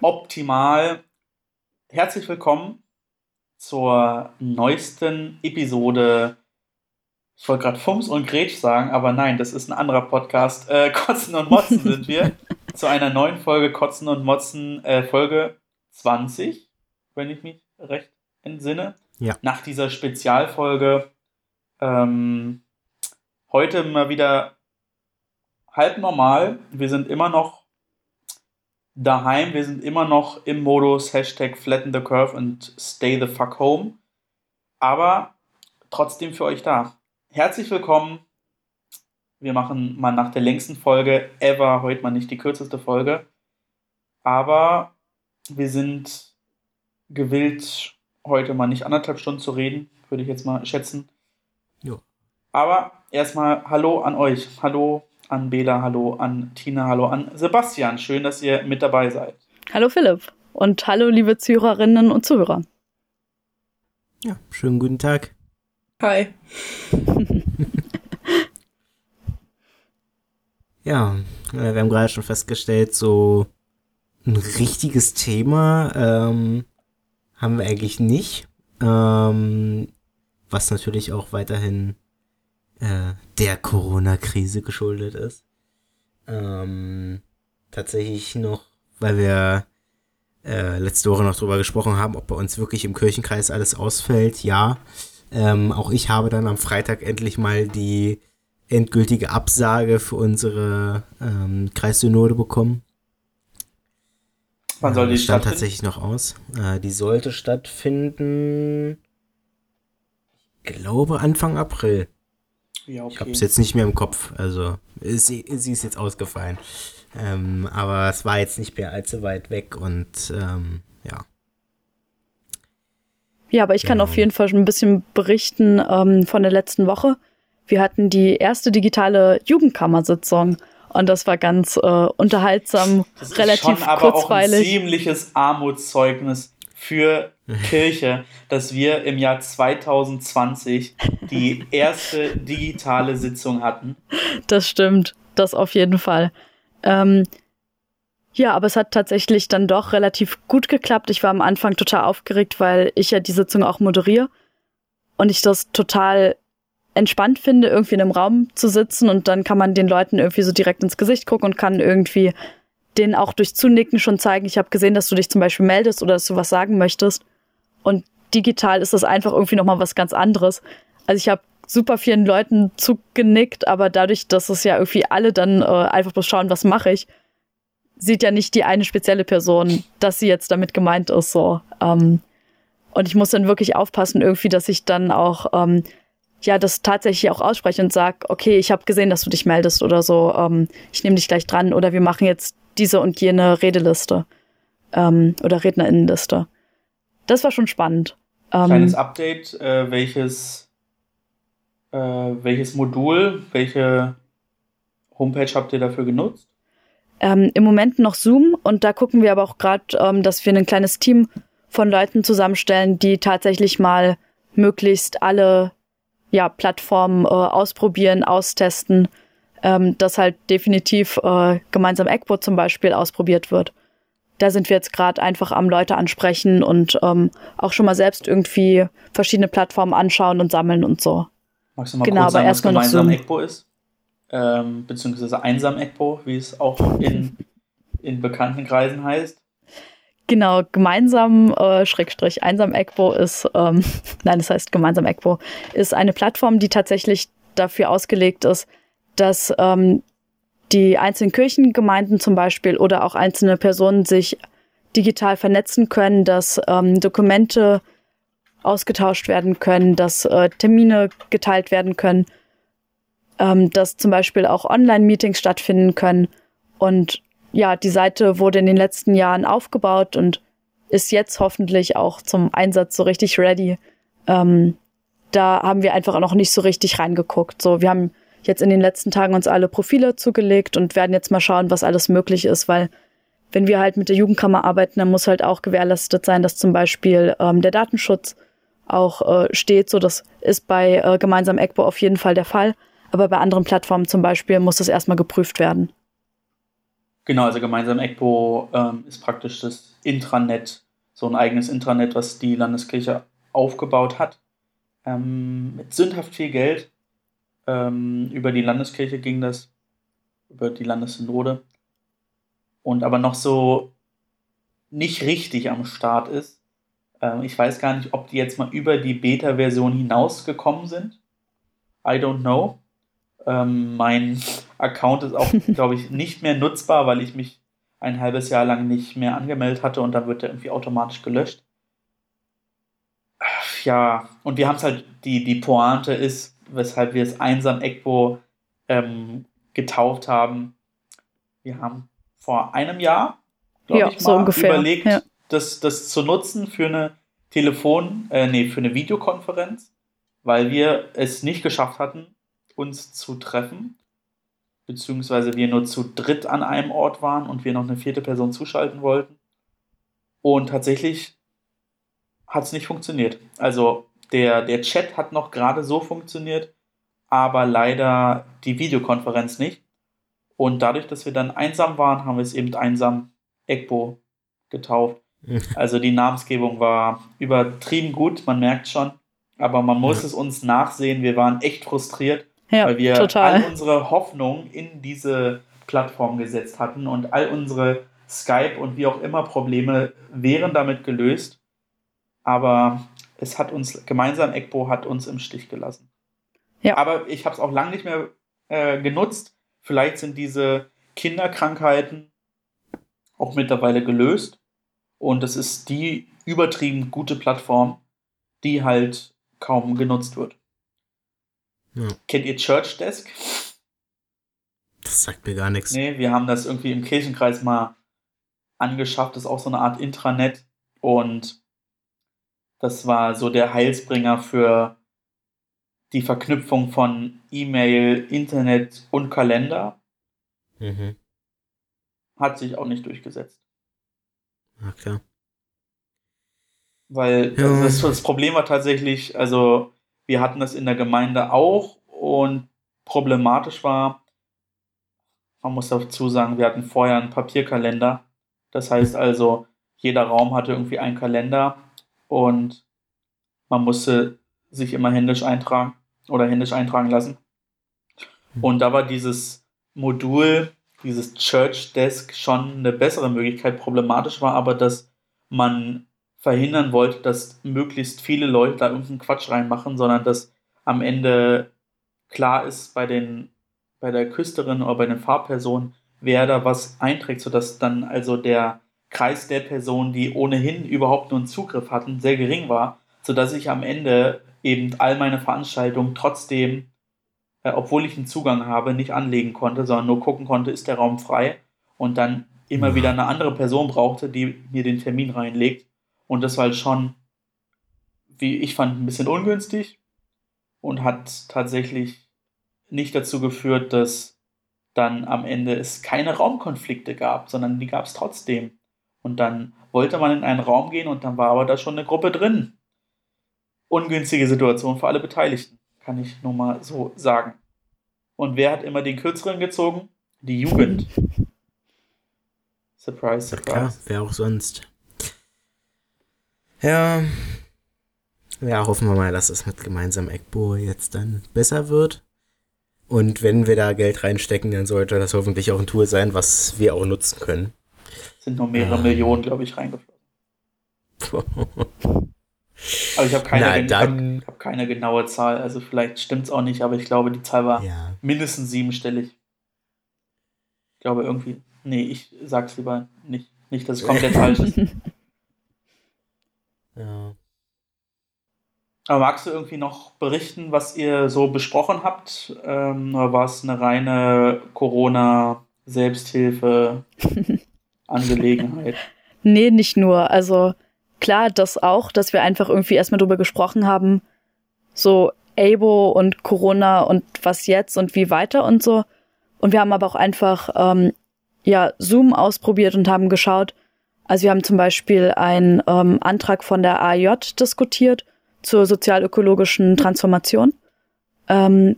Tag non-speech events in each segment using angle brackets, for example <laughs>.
optimal. Herzlich willkommen zur neuesten Episode. Ich wollte gerade Fums und Gretsch sagen, aber nein, das ist ein anderer Podcast. Äh, <laughs> Kotzen und Motzen sind wir. <laughs> zu einer neuen Folge Kotzen und Motzen, äh, Folge 20, wenn ich mich recht entsinne. Ja. Nach dieser Spezialfolge. Ähm, heute mal wieder halb normal. Wir sind immer noch daheim. Wir sind immer noch im Modus Hashtag Flatten the Curve und Stay the fuck home. Aber trotzdem für euch da. Herzlich willkommen. Wir machen mal nach der längsten Folge ever heute mal nicht die kürzeste Folge. Aber wir sind gewillt, heute mal nicht anderthalb Stunden zu reden, würde ich jetzt mal schätzen. Jo. Aber erstmal Hallo an euch. Hallo an Bela, hallo an Tina, hallo an Sebastian. Schön, dass ihr mit dabei seid. Hallo Philipp und hallo liebe Zuhörerinnen und Zuhörer. Ja, schönen guten Tag. Hi. <laughs> ja, äh, wir haben gerade schon festgestellt, so ein richtiges Thema ähm, haben wir eigentlich nicht. Ähm, was natürlich auch weiterhin äh, der Corona-Krise geschuldet ist. Ähm, tatsächlich noch, weil wir äh, letzte Woche noch drüber gesprochen haben, ob bei uns wirklich im Kirchenkreis alles ausfällt. Ja, ähm, auch ich habe dann am Freitag endlich mal die endgültige Absage für unsere ähm, Kreissynode bekommen. Wann soll Äh, die stand tatsächlich noch aus. Äh, die sollte stattfinden, ich glaube Anfang April. Ja, Ich habe okay. es jetzt nicht mehr im Kopf. Also sie, sie ist jetzt ausgefallen. Ähm, aber es war jetzt nicht mehr allzu weit weg und ähm, ja. Ja, aber ich kann Genau. auf jeden Fall schon ein bisschen berichten ähm, von der letzten Woche. Wir hatten die erste digitale Jugendkammersitzung und das war ganz äh, unterhaltsam, Das ist relativ schon aber auch ein kurzweilig. ziemliches Armutszeugnis für Kirche, dass wir im Jahr 2020 die erste digitale Sitzung hatten. Das stimmt, das auf jeden Fall. Ähm, ja, aber es hat tatsächlich dann doch relativ gut geklappt. Ich war am Anfang total aufgeregt, weil ich ja die Sitzung auch moderiere und ich das total entspannt finde, irgendwie in einem Raum zu sitzen und dann kann man den Leuten irgendwie so direkt ins Gesicht gucken und kann irgendwie denen auch durch Zunicken schon zeigen, ich habe gesehen, dass du dich zum Beispiel meldest oder dass du was sagen möchtest. Und digital ist das einfach irgendwie nochmal was ganz anderes. Also ich habe super vielen Leuten zugenickt, aber dadurch, dass es ja irgendwie alle dann äh, einfach bloß schauen, was mache ich, sieht ja nicht die eine spezielle Person, dass sie jetzt damit gemeint ist. So. Ähm, und ich muss dann wirklich aufpassen, irgendwie, dass ich dann auch ähm, ja das tatsächlich auch ausspreche und sag, okay, ich habe gesehen, dass du dich meldest oder so, ähm, ich nehme dich gleich dran oder wir machen jetzt diese und jene Redeliste ähm, oder Rednerinnenliste. Das war schon spannend. Ähm, Kleines Update, äh, welches, äh, welches Modul, welche Homepage habt ihr dafür genutzt? ähm, im Moment noch Zoom und da gucken wir aber auch gerade, ähm, dass wir ein kleines Team von Leuten zusammenstellen, die tatsächlich mal möglichst alle ja, Plattformen äh, ausprobieren, austesten, ähm, dass halt definitiv äh, gemeinsam ECBO zum Beispiel ausprobiert wird. Da sind wir jetzt gerade einfach am Leute ansprechen und ähm, auch schon mal selbst irgendwie verschiedene Plattformen anschauen und sammeln und so. Magst du mal Genau, kurz sagen, was gemeinsam. ECBO ist? Ähm, beziehungsweise einsam ECBO, wie es auch in, in bekannten Kreisen heißt. Genau, gemeinsam äh, Schrägstrich einsam ECBO ist, ähm, <laughs> nein, das heißt gemeinsam ECBO, ist eine Plattform, die tatsächlich dafür ausgelegt ist, dass ähm, die einzelnen Kirchengemeinden zum Beispiel oder auch einzelne Personen sich digital vernetzen können, dass ähm, Dokumente ausgetauscht werden können, dass äh, Termine geteilt werden können, ähm, dass zum Beispiel auch Online-Meetings stattfinden können und ja, die Seite wurde in den letzten Jahren aufgebaut und ist jetzt hoffentlich auch zum Einsatz so richtig ready. Ähm, da haben wir einfach noch nicht so richtig reingeguckt. So, wir haben jetzt in den letzten Tagen uns alle Profile zugelegt und werden jetzt mal schauen, was alles möglich ist, weil wenn wir halt mit der Jugendkammer arbeiten, dann muss halt auch gewährleistet sein, dass zum Beispiel ähm, der Datenschutz auch äh, steht. So, das ist bei äh, gemeinsam ECBO auf jeden Fall der Fall. Aber bei anderen Plattformen zum Beispiel muss das erstmal geprüft werden. Genau, also gemeinsam EGBO ähm, ist praktisch das Intranet, so ein eigenes Intranet, was die Landeskirche aufgebaut hat. Ähm, mit sündhaft viel Geld. Ähm, über die Landeskirche ging das, über die Landessynode. Und aber noch so nicht richtig am Start ist. Ähm, ich weiß gar nicht, ob die jetzt mal über die Beta-Version hinausgekommen sind. I don't know. Ähm, mein <laughs> Account ist auch, <laughs> glaube ich, nicht mehr nutzbar, weil ich mich ein halbes Jahr lang nicht mehr angemeldet hatte und dann wird er irgendwie automatisch gelöscht. Ja, und wir haben es halt, die, die Pointe ist, weshalb wir es einsam ECBO ähm, getauft haben. Wir haben vor einem Jahr, glaube ja, ich, mal so überlegt, ja. das, das zu nutzen für eine Telefon, äh, nee, für eine Videokonferenz, weil wir es nicht geschafft hatten, uns zu treffen, beziehungsweise wir nur zu dritt an einem Ort waren und wir noch eine vierte Person zuschalten wollten. Und tatsächlich hat es nicht funktioniert. Also der, der Chat hat noch gerade so funktioniert, aber leider die Videokonferenz nicht. Und dadurch, dass wir dann einsam waren, haben wir es eben einsam EGBO getauft. <laughs> Also die Namensgebung war übertrieben gut, man merkt schon. Aber man muss es uns nachsehen. Wir waren echt frustriert, ja, weil wir total. all unsere Hoffnung in diese Plattform gesetzt hatten und all unsere Skype und wie auch immer Probleme wären damit gelöst. Aber es hat uns gemeinsam, EGBO hat uns im Stich gelassen. Ja. Aber ich habe es auch lange nicht mehr äh, genutzt. Vielleicht sind diese Kinderkrankheiten auch mittlerweile gelöst. Und es ist die übertrieben gute Plattform, die halt kaum genutzt wird. Ja. Kennt ihr Church Desk? Das sagt mir gar nichts. Nee, wir haben das irgendwie im Kirchenkreis mal angeschafft. Das ist auch so eine Art Intranet. Und das war so der Heilsbringer für die Verknüpfung von E-Mail, Internet und Kalender. Mhm. Hat sich auch nicht durchgesetzt. Okay. Weil ja. das, das Problem war tatsächlich, also wir hatten das in der Gemeinde auch und problematisch war, man muss dazu sagen, wir hatten vorher einen Papierkalender. Das heißt also, jeder Raum hatte irgendwie einen Kalender und man musste sich immer händisch eintragen oder händisch eintragen lassen. Und da war dieses Modul, dieses Church Desk schon eine bessere Möglichkeit. Problematisch war aber, dass man verhindern wollte, dass möglichst viele Leute da irgendeinen Quatsch reinmachen, sondern dass am Ende klar ist bei den bei der Küsterin oder bei den Fahrpersonen, wer da was einträgt, sodass dann also der Kreis der Personen, die ohnehin überhaupt nur einen Zugriff hatten, sehr gering war, sodass ich am Ende eben all meine Veranstaltungen trotzdem, äh, obwohl ich einen Zugang habe, nicht anlegen konnte, sondern nur gucken konnte, ist der Raum frei und dann immer wieder eine andere Person brauchte, die mir den Termin reinlegt und das war halt schon, wie ich fand, ein bisschen ungünstig und hat tatsächlich nicht dazu geführt, dass dann am Ende es keine Raumkonflikte gab, sondern die gab es trotzdem. Und dann wollte man in einen Raum gehen und dann war aber da schon eine Gruppe drin. Ungünstige Situation für alle Beteiligten, kann ich nur mal so sagen. Und wer hat immer den kürzeren gezogen? Die Jugend. Surprise, surprise. Ja, klar, wer auch sonst. Ja. Ja, hoffen wir mal, dass es mit gemeinsamem EGBO jetzt dann besser wird. Und wenn wir da Geld reinstecken, dann sollte das hoffentlich auch ein Tool sein, was wir auch nutzen können. Sind noch mehrere ähm. Millionen, glaube ich, reingeflossen. aber ich habe keine, Na, hab, hab keine genaue Zahl. Also vielleicht stimmt es auch nicht, aber ich glaube, die Zahl war ja. mindestens siebenstellig. Ich glaube irgendwie. Nee, ich sag's lieber nicht. Nicht, dass es komplett <laughs> falsch ist. Ja. Aber magst du irgendwie noch berichten, was ihr so besprochen habt? Ähm, oder war es eine reine <laughs> Corona-Selbsthilfe-Angelegenheit? <laughs> nee, nicht nur. Also klar, das auch, dass wir einfach irgendwie erstmal drüber gesprochen haben, so ABO und Corona und was jetzt und wie weiter und so. Und wir haben aber auch einfach ähm, ja Zoom ausprobiert und haben geschaut, also wir haben zum Beispiel einen ähm, Antrag von der AJ diskutiert zur sozialökologischen Transformation. Ähm,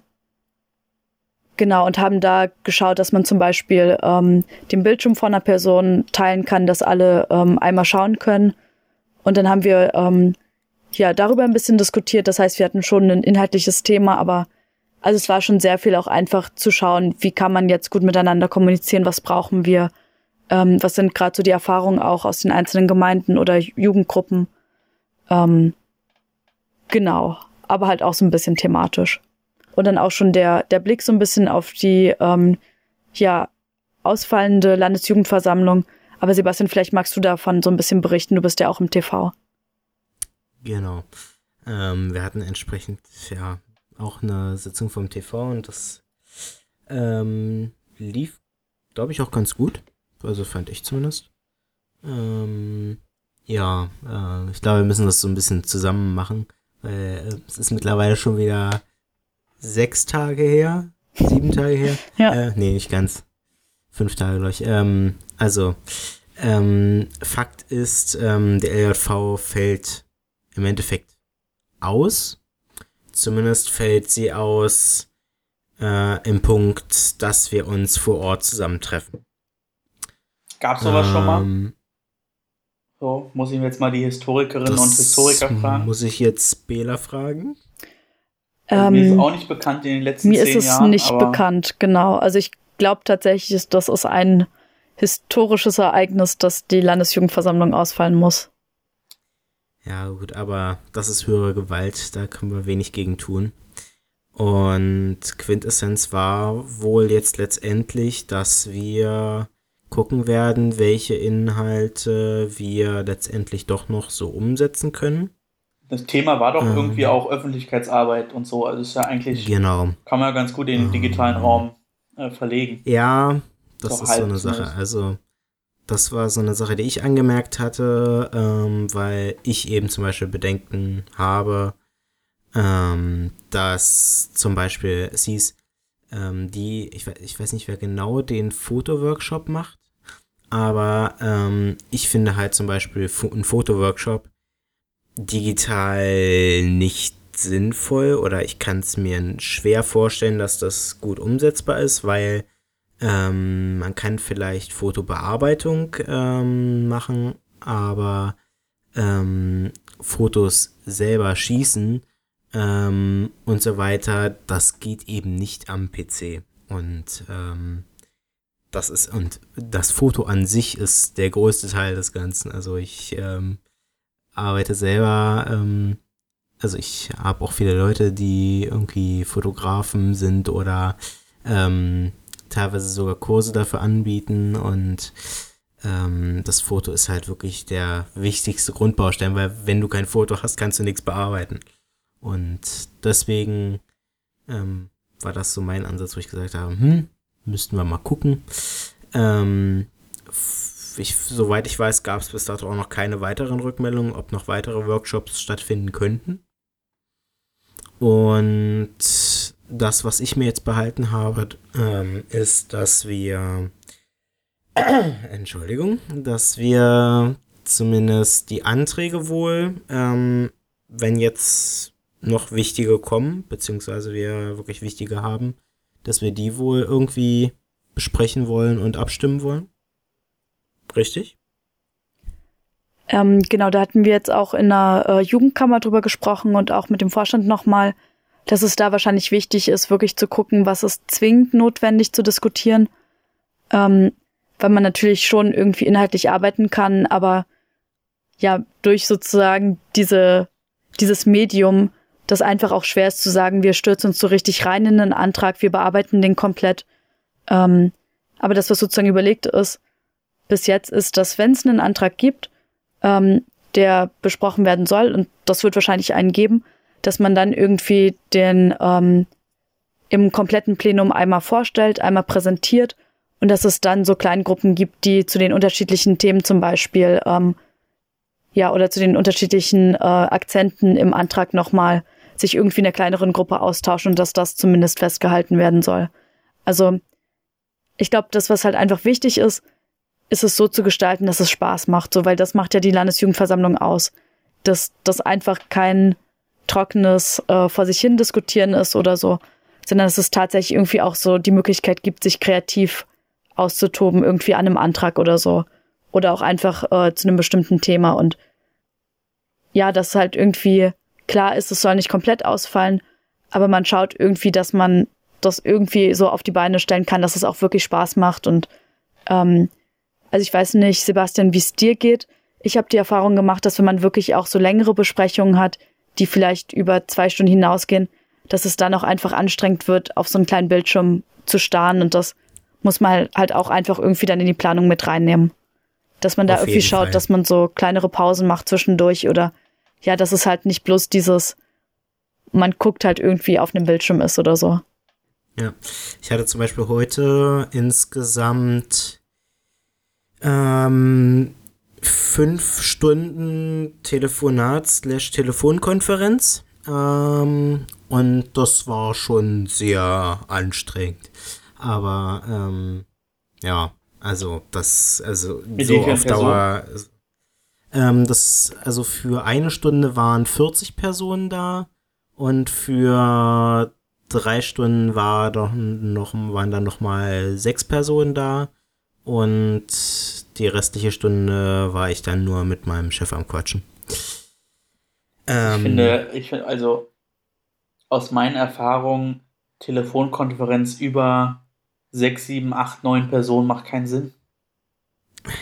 Genau, und haben da geschaut, dass man zum Beispiel ähm, den Bildschirm von einer Person teilen kann, dass alle ähm, einmal schauen können. Und dann haben wir ähm, ja darüber ein bisschen diskutiert. Das heißt, wir hatten schon ein inhaltliches Thema, aber also es war schon sehr viel auch einfach zu schauen, wie kann man jetzt gut miteinander kommunizieren, was brauchen wir, ähm, was sind gerade so die Erfahrungen auch aus den einzelnen Gemeinden oder Jugendgruppen. Ähm, genau, aber halt auch so ein bisschen thematisch. Und dann auch schon der, der Blick so ein bisschen auf die ähm, ja, ausfallende Landesjugendversammlung. Aber Sebastian, vielleicht magst du davon so ein bisschen berichten, du bist ja auch im TV. Genau. Ähm, wir hatten entsprechend ja auch eine Sitzung vom TV und das ähm, lief, glaube ich, auch ganz gut. Also fand ich zumindest. Ähm, ja, äh, ich glaube, wir müssen das so ein bisschen zusammen machen, weil äh, es ist mittlerweile schon wieder sechs Tage her, sieben Tage her. Ja. Äh, nee, nicht ganz. Fünf Tage, glaube ich. Ähm, also, ähm, Fakt ist, ähm, der LJV fällt im Endeffekt aus. Zumindest fällt sie aus äh, im Punkt, dass wir uns vor Ort zusammentreffen. Gab es sowas schon mal? Ähm, So, muss ich jetzt mal die Historikerinnen und Historiker fragen. Muss ich jetzt Bela fragen? Also mir ist Ähm, auch nicht bekannt in den letzten Mir ist es Jahren. nicht bekannt, genau. Also ich glaube tatsächlich, das ist ein historisches Ereignis, dass die Landesjugendversammlung ausfallen muss. Ja, gut, aber das ist höhere Gewalt, da können wir wenig gegen tun. Und Quintessenz war wohl jetzt letztendlich, dass wir gucken werden, welche Inhalte wir letztendlich doch noch so umsetzen können. Das Thema war doch Ähm. irgendwie auch Öffentlichkeitsarbeit und so. Also ist ja eigentlich, Genau. kann man ja ganz gut in den digitalen Raum äh, verlegen. Ja, das So ist so eine Sache. zumindest. Also, das war so eine Sache, die ich angemerkt hatte, ähm, weil ich eben zum Beispiel Bedenken habe, ähm, dass zum Beispiel es hieß, ähm, die, ich, ich weiß nicht, wer genau den Fotoworkshop macht, aber ähm, ich finde halt zum Beispiel ein Fotoworkshop digital nicht sinnvoll oder ich kann es mir schwer vorstellen, dass das gut umsetzbar ist, weil ähm, man kann vielleicht Fotobearbeitung ähm, machen, aber ähm, Fotos selber schießen ähm, und so weiter, das geht eben nicht am PC. Und ähm, das ist, und das Foto an sich ist der größte Teil des Ganzen. Also ich ähm, arbeite selber, ähm, also ich habe auch viele Leute, die irgendwie Fotografen sind oder ähm, teilweise sogar Kurse dafür anbieten und ähm, das Foto ist halt wirklich der wichtigste Grundbaustein, weil wenn du kein Foto hast, kannst du nichts bearbeiten. Und deswegen ähm, war das so mein Ansatz, wo ich gesagt habe, hm, müssten wir mal gucken. Ähm, ich, soweit ich weiß, gab es bis dato auch noch keine weiteren Rückmeldungen, ob noch weitere Workshops stattfinden könnten. Und das, was ich mir jetzt behalten habe, ähm, ist, dass wir, <clears throat> Entschuldigung, dass wir zumindest die Anträge wohl, ähm, wenn jetzt noch wichtige kommen, beziehungsweise wir wirklich wichtige haben, dass wir die wohl irgendwie besprechen wollen und abstimmen wollen. Richtig? Ähm, genau, da hatten wir jetzt auch in der äh, Jugendkammer drüber gesprochen und auch mit dem Vorstand nochmal, dass es da wahrscheinlich wichtig ist, wirklich zu gucken, was ist zwingend notwendig zu diskutieren. Ähm, weil man natürlich schon irgendwie inhaltlich arbeiten kann, aber ja, durch sozusagen diese, dieses Medium, das einfach auch schwer ist zu sagen, wir stürzen uns so richtig rein in einen Antrag, wir bearbeiten den komplett. Ähm, aber das, was sozusagen überlegt ist, bis jetzt ist, dass wenn es einen Antrag gibt, ähm, der besprochen werden soll, und das wird wahrscheinlich einen geben, dass man dann irgendwie den ähm, im kompletten Plenum einmal vorstellt, einmal präsentiert und dass es dann so Kleingruppen gibt, die zu den unterschiedlichen Themen zum Beispiel, ähm, ja, oder zu den unterschiedlichen äh, Akzenten im Antrag nochmal sich irgendwie in einer kleineren Gruppe austauschen und dass das zumindest festgehalten werden soll. Also ich glaube, das, was halt einfach wichtig ist, ist es so zu gestalten, dass es Spaß macht, so weil das macht ja die Landesjugendversammlung aus, dass das einfach kein trockenes äh, vor sich hin diskutieren ist oder so, sondern dass es tatsächlich irgendwie auch so die Möglichkeit gibt, sich kreativ auszutoben, irgendwie an einem Antrag oder so. Oder auch einfach äh, zu einem bestimmten Thema. Und ja, dass halt irgendwie klar ist, es soll nicht komplett ausfallen, aber man schaut irgendwie, dass man das irgendwie so auf die Beine stellen kann, dass es auch wirklich Spaß macht. Und ähm, also ich weiß nicht, Sebastian, wie es dir geht. Ich habe die Erfahrung gemacht, dass wenn man wirklich auch so längere Besprechungen hat, die vielleicht über zwei Stunden hinausgehen, dass es dann auch einfach anstrengend wird, auf so einen kleinen Bildschirm zu starren. Und das muss man halt auch einfach irgendwie dann in die Planung mit reinnehmen. Dass man da auf irgendwie schaut, Fall. dass man so kleinere Pausen macht zwischendurch oder ja, dass es halt nicht bloß dieses, man guckt halt irgendwie auf einem Bildschirm ist oder so. Ja, ich hatte zum Beispiel heute insgesamt ähm, fünf Stunden Telefonat slash Telefonkonferenz. Ähm, und das war schon sehr anstrengend. Aber ähm, ja, also das, also Mit so auf Dauer. Ähm, das, also für eine Stunde waren 40 Personen da und für drei Stunden war doch noch, waren dann noch mal sechs Personen da und die restliche Stunde war ich dann nur mit meinem Chef am Quatschen. Ähm, ich finde, ich finde, also aus meinen Erfahrungen, Telefonkonferenz über sechs, sieben, acht, neun Personen macht keinen Sinn.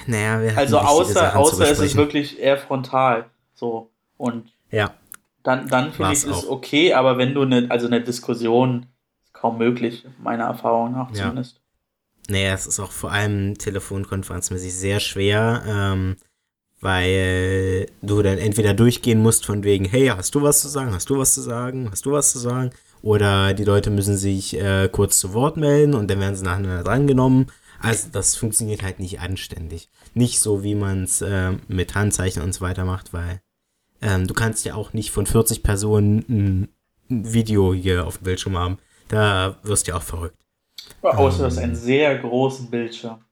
Naja, wir Also außer, außer es ist wirklich eher frontal. So. Und ja. dann, dann finde ich es okay, aber wenn du eine, also eine Diskussion ist kaum möglich, meiner Erfahrung nach ja. zumindest. Naja, es ist auch vor allem telefonkonferenzmäßig sehr schwer, ähm, weil du dann entweder durchgehen musst von wegen, hey, hast du was zu sagen, hast du was zu sagen, hast du was zu sagen, oder die Leute müssen sich äh, kurz zu Wort melden und dann werden sie nacheinander drangenommen. Also das funktioniert halt nicht anständig. Nicht so, wie man es äh, mit Handzeichen und so weiter macht, weil ähm, du kannst ja auch nicht von 40 Personen ein, Video hier auf dem Bildschirm haben. Da wirst du ja auch verrückt. Außer ähm, du hast einen sehr großen Bildschirm.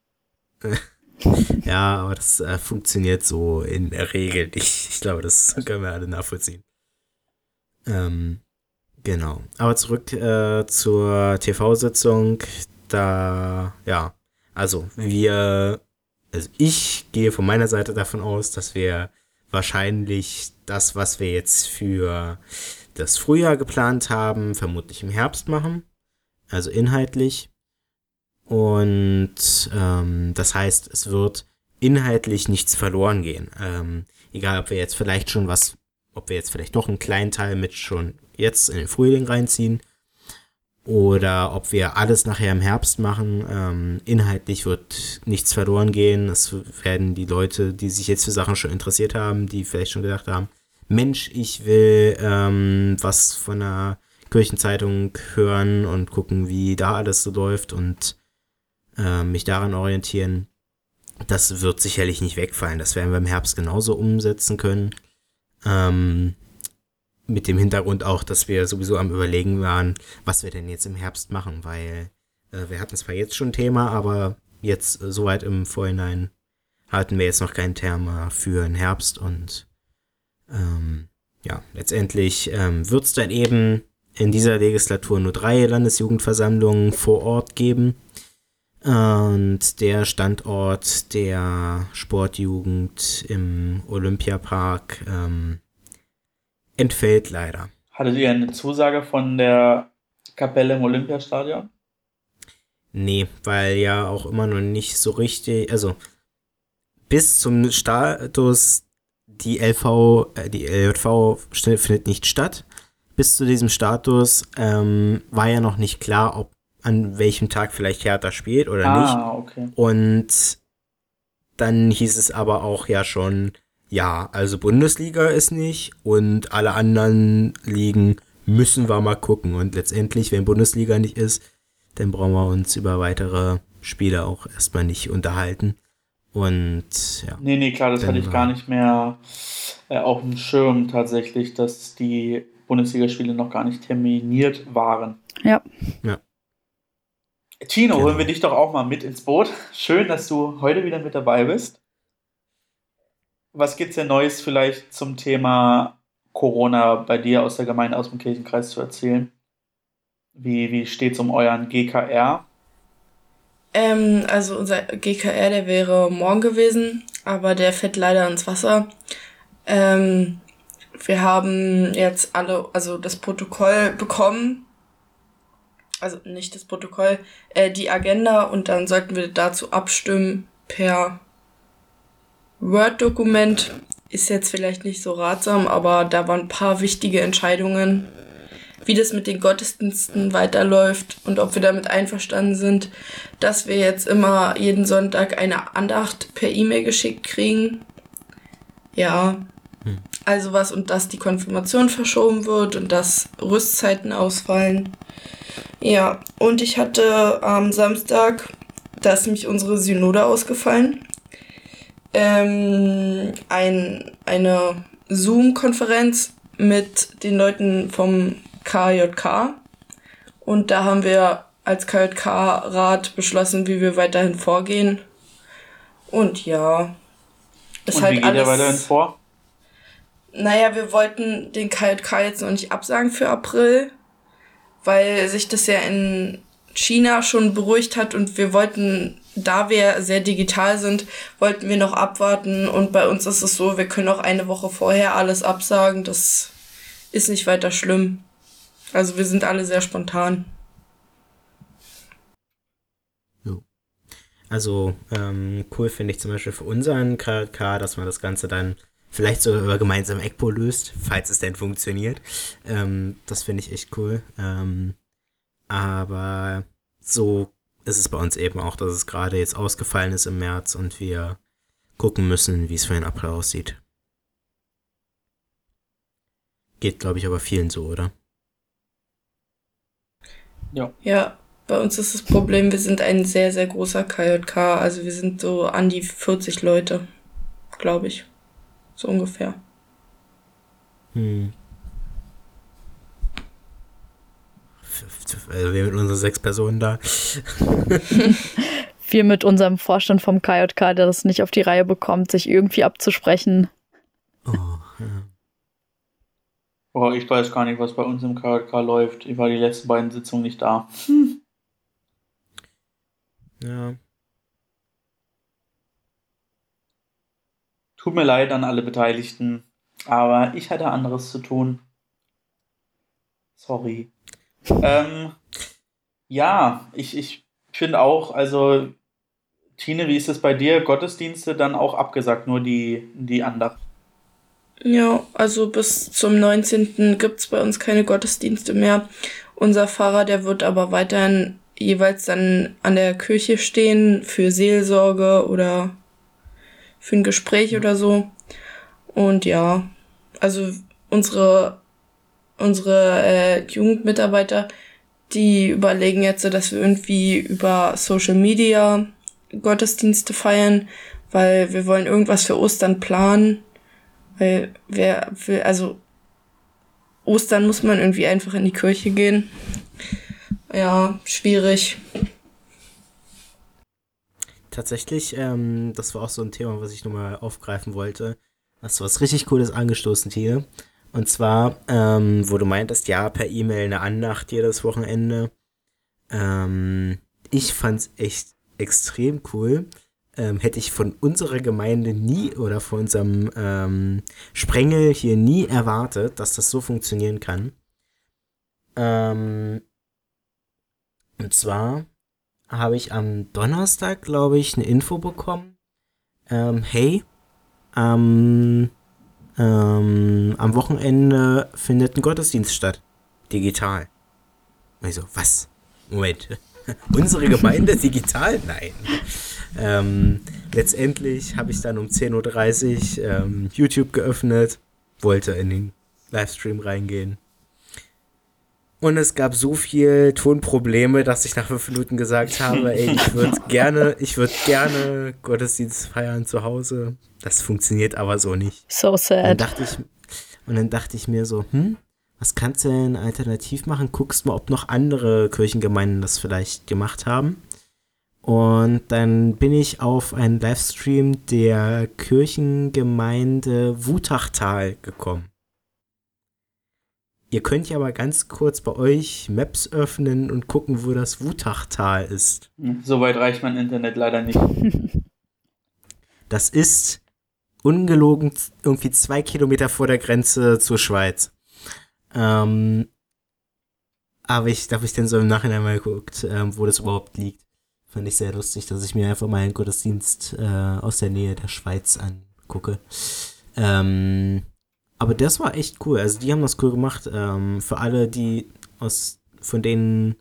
<laughs> ja, aber das äh, funktioniert so in der Regel nicht. Ich glaube, das können wir alle nachvollziehen. Ähm, genau. Aber zurück äh, zur TV-Sitzung. Da, ja, also wir, also ich gehe von meiner Seite davon aus, dass wir wahrscheinlich das, was wir jetzt für das Frühjahr geplant haben, vermutlich im Herbst machen. Also inhaltlich. Und ähm, das heißt, es wird inhaltlich nichts verloren gehen. Ähm, egal, ob wir jetzt vielleicht schon was, ob wir jetzt vielleicht doch einen kleinen Teil mit schon jetzt in den Frühling reinziehen oder ob wir alles nachher im Herbst machen. Ähm, inhaltlich wird nichts verloren gehen. Es werden die Leute, die sich jetzt für Sachen schon interessiert haben, die vielleicht schon gedacht haben, Mensch, ich will ähm, was von einer Kirchenzeitung hören und gucken, wie da alles so läuft und äh, mich daran orientieren. Das wird sicherlich nicht wegfallen. Das werden wir im Herbst genauso umsetzen können. Ähm, mit dem Hintergrund auch, dass wir sowieso am Überlegen waren, was wir denn jetzt im Herbst machen, weil äh, wir hatten zwar jetzt schon Thema, aber jetzt äh, soweit im Vorhinein hatten wir jetzt noch kein Thema für den Herbst und ähm, ja, letztendlich ähm, wird es dann eben in dieser Legislatur nur drei Landesjugendversammlungen vor Ort geben. Und der Standort der Sportjugend im Olympiapark ähm, entfällt leider. Hattet ihr eine Zusage von der Kapelle im Olympiastadion? Nee, weil ja auch immer noch nicht so richtig, also bis zum Status die LV, äh, die LJV findet nicht statt. Bis zu diesem Status ähm, war ja noch nicht klar, ob an welchem Tag vielleicht Hertha spielt oder ah, nicht. Okay. Und dann hieß es aber auch ja schon, ja, also Bundesliga ist nicht und alle anderen Ligen müssen wir mal gucken. Und letztendlich, wenn Bundesliga nicht ist, dann brauchen wir uns über weitere Spiele auch erstmal nicht unterhalten. Und ja. Nee, nee, klar, das hatte ich gar nicht mehr äh, auf dem Schirm tatsächlich, dass die Bundesligaspiele noch gar nicht terminiert waren. Ja. Ja. Tino, genau. holen wir dich doch auch mal mit ins Boot. Schön, dass du heute wieder mit dabei bist. Was gibt's denn Neues vielleicht zum Thema Corona bei dir aus der Gemeinde, aus dem Kirchenkreis zu erzählen? Wie, wie steht es um euren GKR? Ähm, also unser GKR, der wäre morgen gewesen, aber der fällt leider ins Wasser. Ähm, wir haben jetzt alle, also das Protokoll bekommen. Also nicht das Protokoll, äh, die Agenda und dann sollten wir dazu abstimmen per Word-Dokument. Ist jetzt vielleicht nicht so ratsam, aber da waren ein paar wichtige Entscheidungen, wie das mit den Gottesdiensten weiterläuft und ob wir damit einverstanden sind, dass wir jetzt immer jeden Sonntag eine Andacht per E-Mail geschickt kriegen. Ja. Also was und dass die Konfirmation verschoben wird und dass Rüstzeiten ausfallen. Ja, und ich hatte am Samstag, da ist nämlich unsere Synode ausgefallen, ähm, ein, eine Zoom-Konferenz mit den Leuten vom KJK. Und da haben wir als KJK-Rat beschlossen, wie wir weiterhin vorgehen. Und ja. Ist Und halt wie geht alles, ihr weiterhin vor? Naja, wir wollten den KJK jetzt noch nicht absagen für April, weil sich das ja in China schon beruhigt hat und wir wollten da wir sehr digital sind, wollten wir noch abwarten und bei uns ist es so, wir können auch eine Woche vorher alles absagen. Das ist nicht weiter schlimm. Also wir sind alle sehr spontan. Also ähm, cool finde ich zum Beispiel für unseren KK, dass man das Ganze dann vielleicht sogar über gemeinsam ECPO löst, falls es denn funktioniert. Ähm, das finde ich echt cool. Ähm, aber so ist es bei uns eben auch, dass es gerade jetzt ausgefallen ist im März und wir gucken müssen, wie es für den April aussieht. Geht, glaube ich, aber vielen so, oder? Ja. Ja, bei uns ist das Problem, wir sind ein sehr, sehr großer KJK. Also wir sind so an die 40 Leute, glaube ich. So ungefähr. Hm. Also wir mit unseren sechs Personen da. <laughs> wir mit unserem Vorstand vom KJK, der das nicht auf die Reihe bekommt, sich irgendwie abzusprechen. Oh, ja. Oh, ich weiß gar nicht, was bei uns im KJK läuft. Ich war die letzten beiden Sitzungen nicht da. Hm. Ja. Tut mir leid an alle Beteiligten, aber ich hatte anderes zu tun. Sorry. Ähm, ja, ich, ich finde auch, also Tine, wie ist es bei dir? Gottesdienste dann auch abgesagt, nur die, die Andacht? Ja, also bis zum 19. gibt's bei uns keine Gottesdienste mehr. Unser Pfarrer, der wird aber weiterhin jeweils dann an der Kirche stehen für Seelsorge oder für ein Gespräch oder so. Und ja, also unsere unsere äh, Jugendmitarbeiter, die überlegen jetzt, dass wir irgendwie über Social Media Gottesdienste feiern, weil wir wollen irgendwas für Ostern planen, weil wer will, also Ostern muss man irgendwie einfach in die Kirche gehen. Ja, schwierig. Tatsächlich, ähm, das war auch so ein Thema, was ich nochmal aufgreifen wollte. Hast du was richtig Cooles angestoßen, hier. Und zwar, ähm, wo du meintest, ja, per E-Mail eine Andacht jedes Wochenende. Ähm, ich fand's echt extrem cool. Ähm, hätte ich von unserer Gemeinde nie oder von unserem ähm, Sprengel hier nie erwartet, dass das so funktionieren kann. Ähm, und zwar habe ich am Donnerstag, glaube ich, eine Info bekommen. Ähm, hey, am ähm, am Wochenende findet ein Gottesdienst statt. Digital. Und ich so, was? Moment. <laughs> Unsere Gemeinde <laughs> digital? Nein. Ähm, letztendlich habe ich dann um 10.30 Uhr ähm, YouTube geöffnet, wollte in den Livestream reingehen. Und es gab so viel Tonprobleme, dass ich nach fünf Minuten gesagt <laughs> habe, ey, ich würde gerne, ich würde gerne Gottesdienst feiern zu Hause. Das funktioniert aber so nicht. So sad. Und dann dachte ich, und dann dachte ich mir so, hm, was kannst du denn alternativ machen? Guckst mal, ob noch andere Kirchengemeinden das vielleicht gemacht haben. Und dann bin ich auf einen Livestream der Kirchengemeinde Wutachtal gekommen. Ihr könnt ja mal ganz kurz bei euch Maps öffnen und gucken, wo das Wutachtal ist. Soweit reicht mein Internet leider nicht. <laughs> Das ist ungelogen irgendwie zwei Kilometer vor der Grenze zur Schweiz. Ähm, aber ich, da habe ich dann so im Nachhinein mal geguckt, ähm, wo das überhaupt liegt. Fand ich sehr lustig, dass ich mir einfach mal einen Gottesdienst äh, aus der Nähe der Schweiz angucke. Ähm, aber das war echt cool. Also die haben das cool gemacht. Ähm, für alle, die aus von denen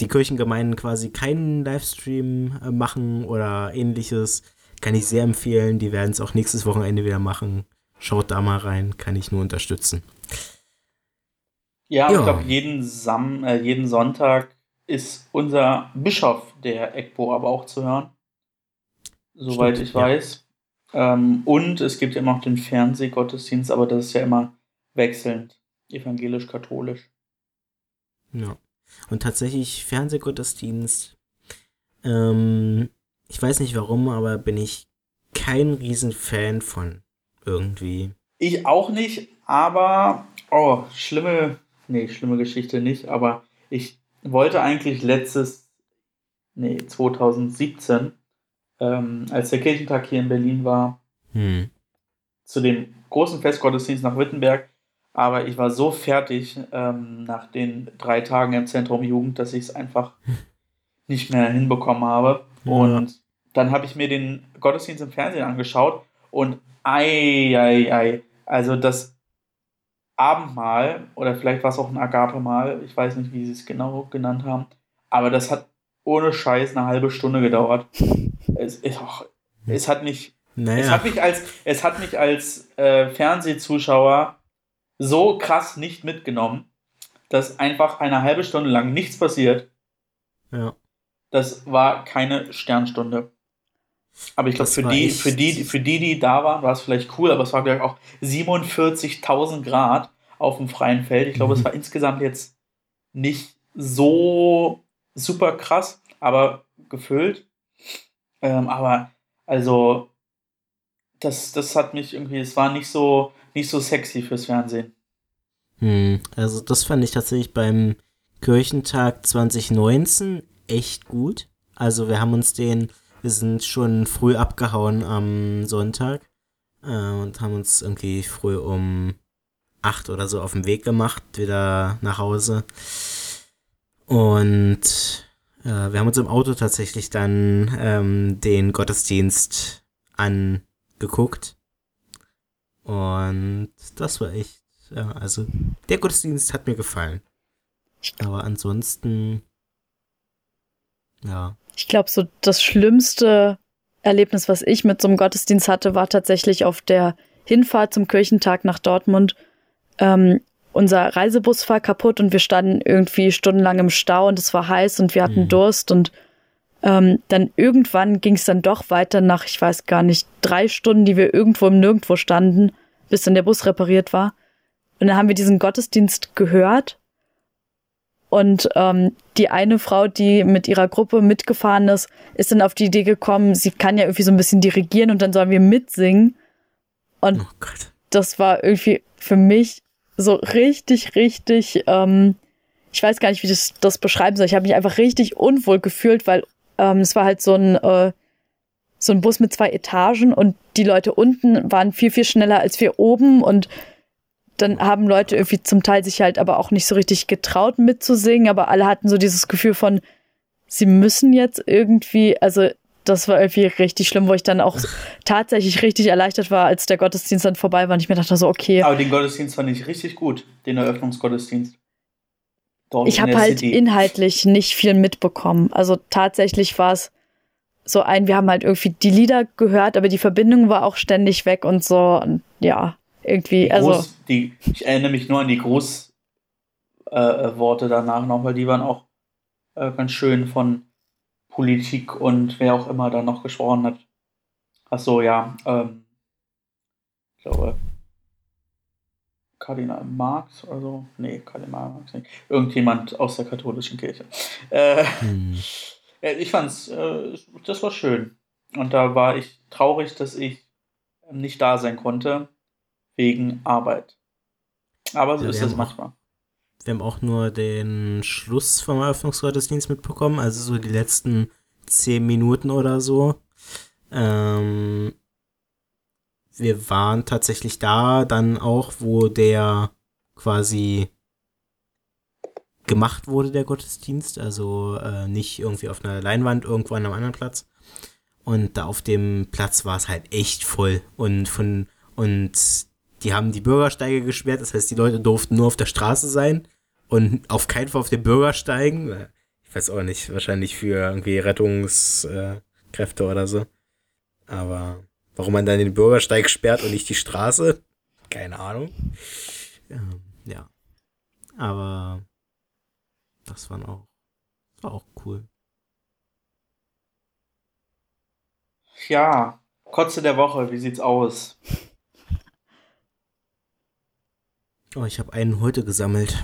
die Kirchengemeinden quasi keinen Livestream äh, machen oder ähnliches, kann ich sehr empfehlen. Die werden es auch nächstes Wochenende wieder machen. Schaut da mal rein, kann ich nur unterstützen. Ja, ja. ich glaube, jeden, Sam äh, jeden Sonntag ist unser Bischof der EGPO aber auch zu hören. Soweit Stimmt, ich weiß. Ähm, und es gibt ja immer noch den Fernsehgottesdienst, aber das ist ja immer wechselnd. Evangelisch-katholisch. Ja. Und tatsächlich Fernsehgottesdienst. Ähm, ich weiß nicht warum, aber bin ich kein Riesenfan von irgendwie. Ich auch nicht, aber oh, schlimme, nee, schlimme Geschichte nicht, aber ich wollte eigentlich letztes, nee, 2017 ähm, als der Kirchentag hier in Berlin war, hm. zu dem großen Festgottesdienst nach Wittenberg. Aber ich war so fertig ähm, nach den drei Tagen im Zentrum Jugend, dass ich es einfach <laughs> nicht mehr hinbekommen habe. Ja. Und dann habe ich mir den Gottesdienst im Fernsehen angeschaut und ei, ei, ei. Also das Abendmahl oder vielleicht war es auch ein Agape-Mahl, ich weiß nicht, wie sie es genau genannt haben, aber das hat ohne Scheiß eine halbe Stunde gedauert. <laughs> Es, es, es hat mich, naja. es hat mich als, es hat mich als äh, Fernsehzuschauer so krass nicht mitgenommen, dass einfach eine halbe Stunde lang nichts passiert. Ja. Das war keine Sternstunde. Aber ich glaube, für die, für, die, für die, die da waren, war es vielleicht cool, aber es war gleich auch 47.000 Grad auf dem freien Feld. Ich glaube, mhm. es war insgesamt jetzt nicht so super krass, aber gefüllt. Ähm, aber also, das, das hat mich irgendwie, es war nicht so, nicht so sexy fürs Fernsehen. Hm, also das fand ich tatsächlich beim Kirchentag 2019 echt gut. Also wir haben uns den, wir sind schon früh abgehauen am Sonntag äh, und haben uns irgendwie früh um acht oder so auf den Weg gemacht, wieder nach Hause. Und äh, wir haben uns im Auto tatsächlich dann ähm, den Gottesdienst angeguckt. Und das war echt, ja, also der Gottesdienst hat mir gefallen. Aber ansonsten, ja. Ich glaube, so das schlimmste Erlebnis, was ich mit so einem Gottesdienst hatte, war tatsächlich auf der Hinfahrt zum Kirchentag nach Dortmund. Ähm, unser Reisebus war kaputt und wir standen irgendwie stundenlang im Stau und es war heiß und wir hatten mhm. Durst und ähm, dann irgendwann ging es dann doch weiter nach, ich weiß gar nicht, drei Stunden, die wir irgendwo im Nirgendwo standen, bis dann der Bus repariert war. Und dann haben wir diesen Gottesdienst gehört und ähm, die eine Frau, die mit ihrer Gruppe mitgefahren ist, ist dann auf die Idee gekommen, sie kann ja irgendwie so ein bisschen dirigieren und dann sollen wir mitsingen. Und oh das war irgendwie für mich so richtig, richtig, ähm, ich weiß gar nicht, wie ich das, beschreiben soll. Ich habe mich einfach richtig unwohl gefühlt, weil ähm, es war halt so ein, äh, so ein Bus mit zwei Etagen und die Leute unten waren viel, viel schneller als wir oben und dann haben Leute irgendwie zum Teil sich halt aber auch nicht so richtig getraut mitzusingen, aber alle hatten so dieses Gefühl von, sie müssen jetzt irgendwie, also das war irgendwie richtig schlimm, wo ich dann auch tatsächlich richtig erleichtert war, als der Gottesdienst dann vorbei war und ich mir dachte so, okay. Aber den Gottesdienst fand ich richtig gut, den Eröffnungsgottesdienst. Dort ich habe halt City. inhaltlich nicht viel mitbekommen. Also tatsächlich war es so ein, wir haben halt irgendwie die Lieder gehört, aber die Verbindung war auch ständig weg und so, und ja, irgendwie, die also. Groß, die, ich erinnere mich nur an die Großworte äh, danach noch, weil die waren auch äh, ganz schön von Politik und wer auch immer da noch gesprochen hat. Ach so, ja. Ähm, ich glaube, Kardinal Marx oder so. Nee, Kardinal Marx nicht. Irgendjemand aus der katholischen Kirche. Äh, hm. <laughs> Ich fand's, äh, das war schön. Und da war ich traurig, dass ich nicht da sein konnte, wegen Arbeit. Aber so Ja, ist es manchmal. Wir haben auch nur den Schluss vom Eröffnungsgottesdienst mitbekommen, also so die letzten zehn Minuten oder so. Ähm, wir waren tatsächlich da dann auch, wo der quasi gemacht wurde, der Gottesdienst. Also äh, nicht irgendwie auf einer Leinwand irgendwo an einem anderen Platz. Und da auf dem Platz war es halt echt voll. Und von und die haben die Bürgersteige gesperrt, das heißt, die Leute durften nur auf der Straße sein und auf keinen Fall auf den Bürgersteigen. Ich weiß auch nicht, wahrscheinlich für irgendwie Rettungskräfte oder so. Aber warum man dann den Bürgersteig sperrt und nicht die Straße? Keine Ahnung. Ähm, ja. Aber das waren auch, das war auch cool. Ja, Kotze der Woche, wie sieht's aus? Oh, ich habe einen heute gesammelt.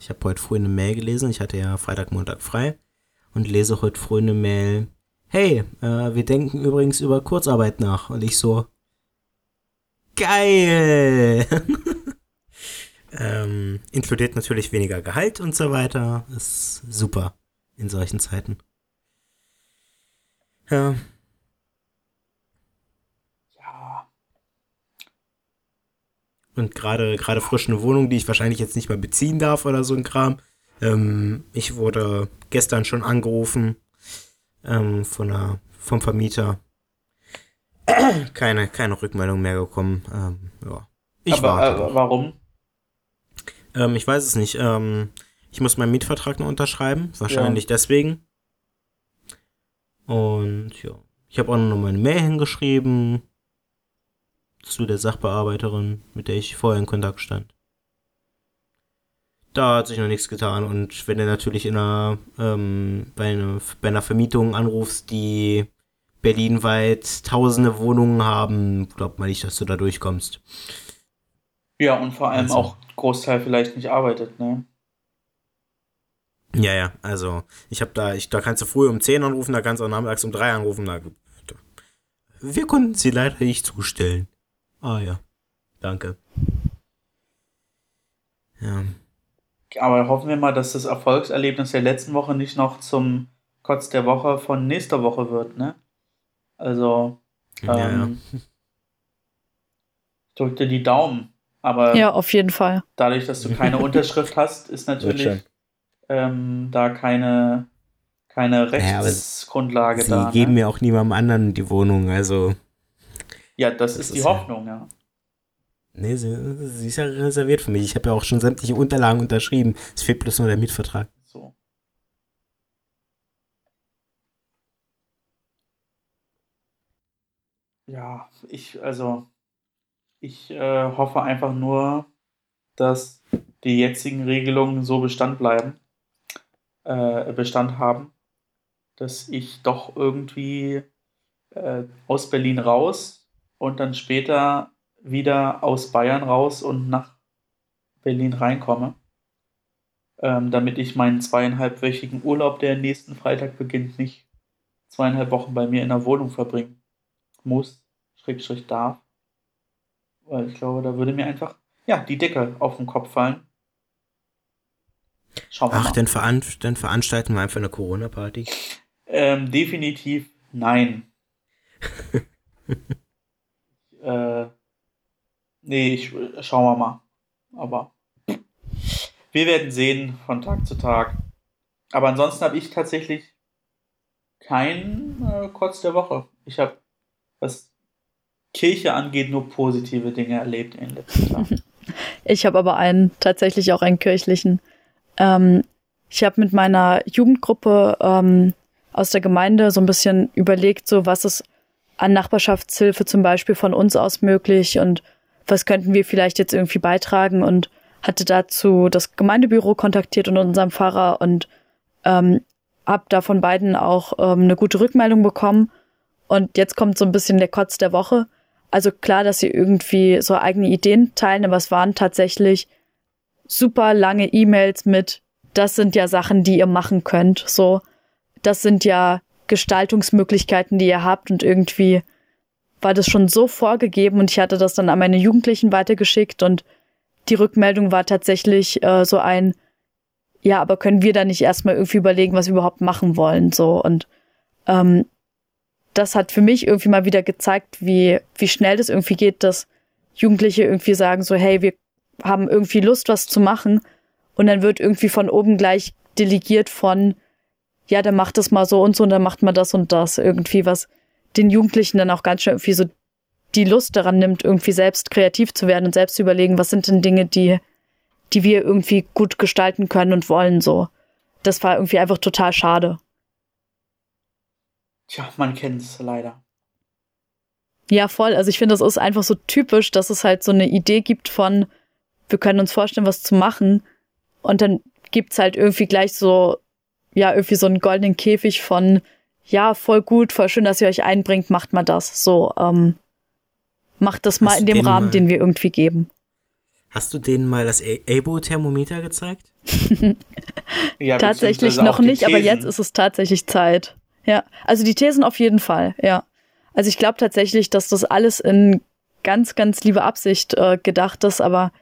Ich habe heute früh eine Mail gelesen. Ich hatte ja Freitag, Montag frei und lese heute früh eine Mail. Hey, äh, wir denken übrigens über Kurzarbeit nach. Und ich so, geil! <laughs> ähm, inkludiert natürlich weniger Gehalt und so weiter. Ist super in solchen Zeiten. Ja, Und gerade gerade frisch eine Wohnung, die ich wahrscheinlich jetzt nicht mehr beziehen darf oder so ein Kram. Ähm, ich wurde gestern schon angerufen ähm, von einer, vom Vermieter. keine, keine Rückmeldung mehr gekommen. Ähm, ja. Ich aber warte. äh, warum? Ähm, ich weiß es nicht. Ähm, ich muss meinen Mietvertrag noch unterschreiben. Wahrscheinlich deswegen. Und ja. Ich habe auch noch meine Mail hingeschrieben zu der Sachbearbeiterin, mit der ich vorher in Kontakt stand. Da hat sich noch nichts getan. Und wenn du natürlich in einer, ähm, bei, einer, bei einer Vermietung anrufst, die berlinweit tausende Wohnungen haben, glaubt man nicht, dass du da durchkommst. Ja, und vor allem Also. auch Großteil vielleicht nicht arbeitet, ne? Ja, ja, also ich habe da, ich, da kannst du früh um 10 anrufen, da kannst du auch nachmittags um 3 anrufen. Da, wir konnten sie leider nicht zustellen. Ah ja, danke. Ja, Aber hoffen wir mal, dass das Erfolgserlebnis der letzten Woche nicht noch zum Kotz der Woche von nächster Woche wird, ne? Also, ja, ja. ähm, ich drück dir die Daumen. Aber Ja, auf jeden Fall. dadurch, dass du keine <laughs> Unterschrift hast, ist natürlich ähm, da keine, keine Naja, Rechtsgrundlage Sie da. geben ne? ja auch niemandem anderen die Wohnung, also. Ja, das, Das ist die ist ja- Hoffnung, ja. Nee, sie, sie ist ja reserviert für mich. Ich habe ja auch schon sämtliche Unterlagen unterschrieben. Es fehlt bloß nur der Mietvertrag. So. Ja, ich, also, ich äh, hoffe einfach nur, dass die jetzigen Regelungen so Bestand bleiben, äh, Bestand haben, dass ich doch irgendwie äh, aus Berlin raus und dann später wieder aus Bayern raus und nach Berlin reinkomme, ähm, damit ich meinen zweieinhalbwöchigen Urlaub, der nächsten Freitag beginnt, nicht zweieinhalb Wochen bei mir in der Wohnung verbringen muss, Schrägstrich darf. Weil ich glaube, da würde mir einfach, ja, die Decke auf den Kopf fallen. Schauen wir Ach, mal. dann, veran dann veranstalten wir einfach eine Corona-Party. Ähm, definitiv nein. <laughs> äh, nee, ich, schauen wir mal. Aber wir werden sehen von Tag zu Tag. Aber ansonsten habe ich tatsächlich kein äh, Kotz der Woche. Ich habe, was Kirche angeht, nur positive Dinge erlebt in den letzten Tagen. <laughs> Ich habe aber einen, tatsächlich auch einen kirchlichen. Ähm, ich habe mit meiner Jugendgruppe ähm, aus der Gemeinde so ein bisschen überlegt, so was ist an Nachbarschaftshilfe zum Beispiel von uns aus möglich und was könnten wir vielleicht jetzt irgendwie beitragen und hatte dazu das Gemeindebüro kontaktiert und unseren Pfarrer und ähm, habe da von beiden auch ähm, eine gute Rückmeldung bekommen. Und jetzt kommt so ein bisschen der Kotz der Woche. Also klar, dass sie irgendwie so eigene Ideen teilen, aber es waren tatsächlich super lange E-Mails mit, das sind ja Sachen, die ihr machen könnt. So, das sind ja Gestaltungsmöglichkeiten, die ihr habt. Und irgendwie war das schon so vorgegeben und ich hatte das dann an meine Jugendlichen weitergeschickt. Und die Rückmeldung war tatsächlich äh, so ein, ja, aber können wir da nicht erstmal irgendwie überlegen, was wir überhaupt machen wollen, so. Und ähm, das hat für mich irgendwie mal wieder gezeigt, wie, wie schnell das irgendwie geht, dass Jugendliche irgendwie sagen so, hey, wir haben irgendwie Lust, was zu machen. Und dann wird irgendwie von oben gleich delegiert von, ja, dann macht das mal so und so und dann macht man das und das. Irgendwie was den Jugendlichen dann auch ganz schön irgendwie so die Lust daran nimmt, irgendwie selbst kreativ zu werden und selbst zu überlegen, was sind denn Dinge, die, die wir irgendwie gut gestalten können und wollen, so. Das war irgendwie einfach total schade. Tja, man kennt es leider. Ja, voll. Also ich finde, das ist einfach so typisch, dass es halt so eine Idee gibt von, wir können uns vorstellen, was zu machen. Und dann gibt's halt irgendwie gleich so, ja, irgendwie so einen goldenen Käfig von, ja, voll gut, voll schön, dass ihr euch einbringt, macht mal das. So, ähm, macht das mal Hast in dem Rahmen, mal, den wir irgendwie geben. Hast du denen mal das Abo-Thermometer gezeigt? <laughs> ja, tatsächlich noch nicht, aber jetzt ist es tatsächlich Zeit. Ja, also die Thesen auf jeden Fall, ja. Also ich glaube tatsächlich, dass das alles in ganz, ganz liebe Absicht äh, gedacht ist, aber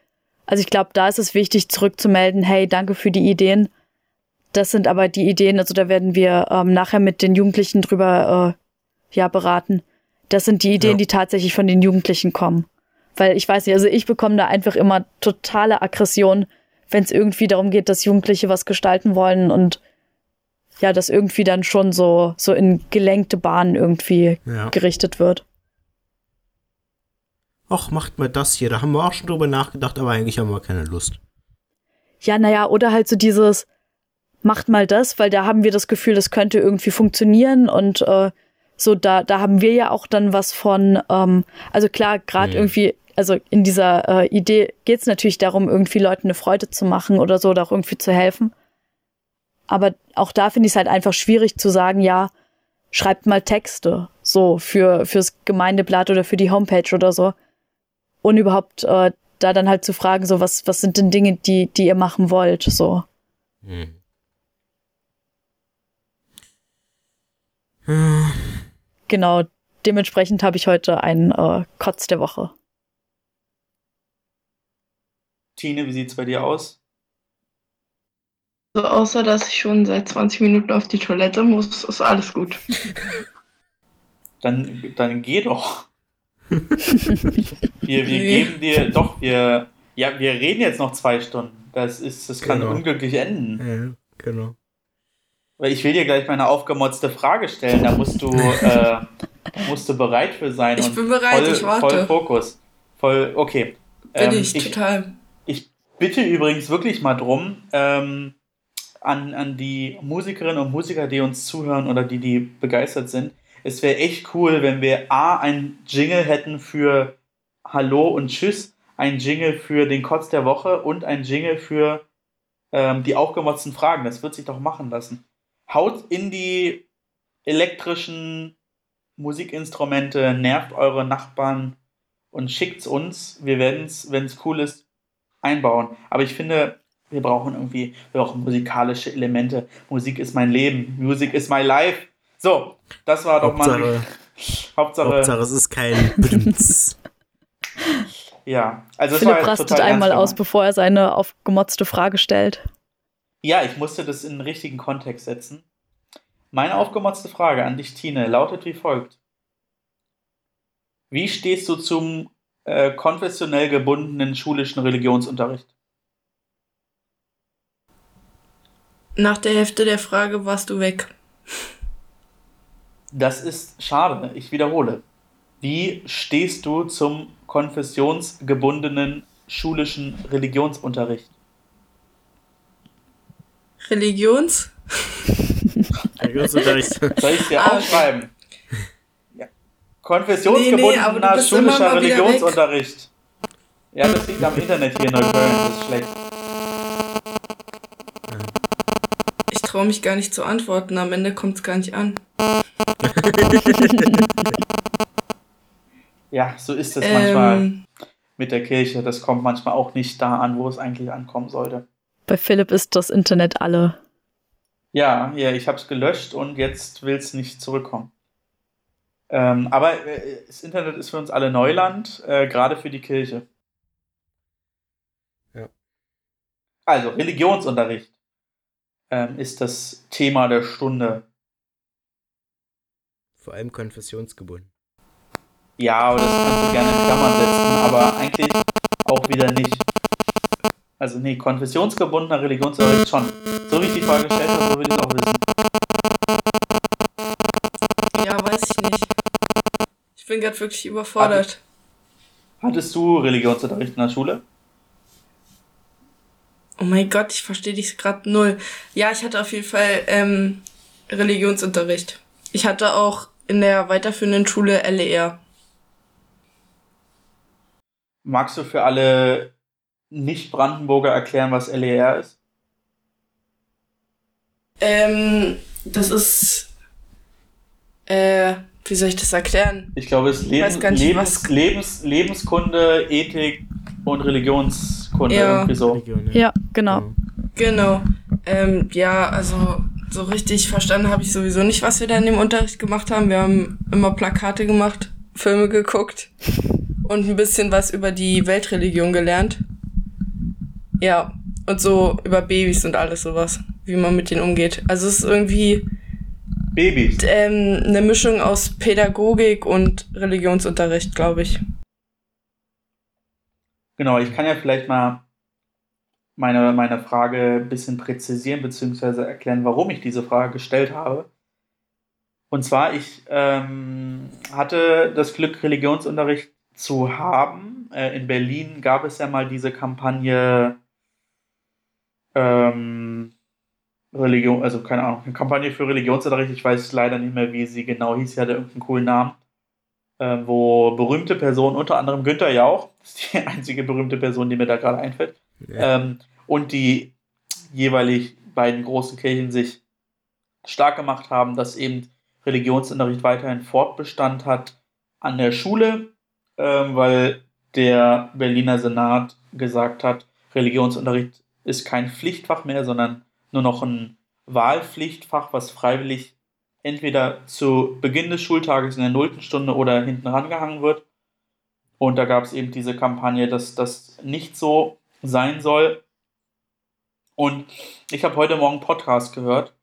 also ich glaube, da ist es wichtig, zurückzumelden, hey, danke für die Ideen. Das sind aber die Ideen, also da werden wir ähm, nachher mit den Jugendlichen drüber äh, ja beraten. Das sind die Ideen, ja. die tatsächlich von den Jugendlichen kommen. Weil ich weiß nicht, also ich bekomme da einfach immer totale Aggression, wenn es irgendwie darum geht, dass Jugendliche was gestalten wollen und ja, das irgendwie dann schon so, so in gelenkte Bahnen irgendwie ja. gerichtet wird. Ach, macht mal das hier, da haben wir auch schon drüber nachgedacht, aber eigentlich haben wir keine Lust. Ja, naja, oder halt so dieses, macht mal das, weil da haben wir das Gefühl, das könnte irgendwie funktionieren und äh, so, da, da haben wir ja auch dann was von, ähm, also klar, gerade mhm. irgendwie, also in dieser äh, Idee geht es natürlich darum, irgendwie Leuten eine Freude zu machen oder so, oder auch irgendwie zu helfen. Aber auch da finde ich es halt einfach schwierig zu sagen, ja, schreibt mal Texte, so für fürs Gemeindeblatt oder für die Homepage oder so. Und überhaupt äh, da dann halt zu fragen, so was was sind denn Dinge, die die ihr machen wollt, so. Hm. Genau, dementsprechend habe ich heute einen äh, Kotz der Woche. Tine, wie sieht's bei dir aus? Also außer dass ich schon seit 20 Minuten auf die Toilette muss, ist alles gut. <laughs> Dann, dann geh doch. <laughs> wir, wir nee. geben dir doch, wir, ja, wir reden jetzt noch zwei Stunden. Das ist, das kann genau. unglücklich enden. Ja, genau. Weil ich will dir gleich meine aufgemotzte Frage stellen. Da musst du, <laughs> äh, musst du bereit für sein. Ich bin bereit, voll, ich warte. Voll Fokus. Voll, okay. Bin ähm, ich, total. Ich bitte übrigens wirklich mal drum, ähm, an, an die Musikerinnen und Musiker, die uns zuhören oder die, die begeistert sind. Es wäre echt cool, wenn wir A, ein Jingle hätten für Hallo und Tschüss, ein Jingle für den Kotz der Woche und ein Jingle für ähm, die aufgemotzten Fragen. Das wird sich doch machen lassen. Haut in die elektrischen Musikinstrumente, nervt eure Nachbarn und schickt's uns. Wir werden es, wenn es cool ist, einbauen. Aber ich finde, wir brauchen irgendwie, wir brauchen musikalische Elemente. Musik ist mein Leben. Music is my life. So, das war doch Hauptsache, mal. Hauptsache, Hauptsache, es ist kein <laughs> Bdms. ja, also Philipp rastet einmal aus, bevor er seine aufgemotzte Frage stellt. Ja, ich musste das in den richtigen Kontext setzen. Meine aufgemotzte Frage an dich, Tine, lautet wie folgt. Wie stehst du zum äh, konfessionell gebundenen schulischen Religionsunterricht? Nach der Hälfte der Frage warst du weg. Das ist schade. Ich wiederhole. Wie stehst du zum konfessionsgebundenen schulischen Religionsunterricht? Religions? Religionsunterricht. Soll ich <laughs> es dir ah, aufschreiben? Ja. Konfessionsgebundener nee, nee, schulischer Religionsunterricht. Ja, das liegt am Internet hier in Neukölln. Das ist schlecht. traue mich gar nicht zu antworten. Am Ende kommt es gar nicht an. ja, so ist es ähm, manchmal mit der Kirche. Das kommt manchmal auch nicht da an, wo es eigentlich ankommen sollte. Bei Philipp ist das Internet alle. Ja, ja, ich habe es gelöscht und jetzt will es nicht zurückkommen. Ähm, aber äh, das Internet ist für uns alle Neuland, äh, gerade für die Kirche. Also, Religionsunterricht ähm, ist das Thema der Stunde. Vor allem konfessionsgebunden. Ja, aber das kannst du gerne in Klammern setzen, aber eigentlich auch wieder nicht. Also, nee, konfessionsgebundener Religionsunterricht schon. So wie ich die Frage gestellt habe, so will ich es auch wissen. Ja, weiß ich nicht. Ich bin gerade wirklich überfordert. Hattest du Religionsunterricht in der Schule? Oh mein Gott, ich verstehe dich gerade null. Ja, ich hatte auf jeden Fall ähm, Religionsunterricht. Ich hatte auch in der weiterführenden Schule LER. Magst du für alle Nicht-Brandenburger erklären, was LER ist? Ähm, das ist. Äh, wie soll ich das erklären? Ich glaube, es ist Lebens, nicht, Lebens, Lebens, Lebenskunde, Ethik und Religionskunde Ja. irgendwie so. Religion, Ja, genau. Genau. Ähm, ja, also so richtig verstanden habe ich sowieso nicht, was wir da in dem Unterricht gemacht haben. Wir haben immer Plakate gemacht, Filme geguckt und ein bisschen was über die Weltreligion gelernt. Ja, und so über Babys und alles sowas, wie man mit denen umgeht. Also es ist irgendwie Babys. ähm, eine Mischung aus Pädagogik und Religionsunterricht, glaube ich. Genau, ich kann ja vielleicht mal meine, meine Frage ein bisschen präzisieren, beziehungsweise erklären, warum ich diese Frage gestellt habe. Und zwar, ich ähm, hatte das Glück, Religionsunterricht zu haben. Äh, in Berlin gab es ja mal diese Kampagne ähm, Religion, also keine Ahnung, eine Kampagne für Religionsunterricht. Ich weiß leider nicht mehr, wie sie genau hieß. Sie hatte irgendeinen coolen Namen. Ähm, wo berühmte Personen, unter anderem Günther Jauch, das <laughs> ist die einzige berühmte Person, die mir da gerade einfällt, Ja. ähm, und die jeweilig beiden großen Kirchen sich stark gemacht haben, dass eben Religionsunterricht weiterhin Fortbestand hat an der Schule, ähm, weil der Berliner Senat gesagt hat, Religionsunterricht ist kein Pflichtfach mehr, sondern nur noch ein Wahlpflichtfach, was freiwillig entweder zu Beginn des Schultages in der nullten Stunde oder hinten rangehangen wird. Und da gab es eben diese Kampagne, dass das nicht so sein soll. Und ich habe heute Morgen Podcast gehört.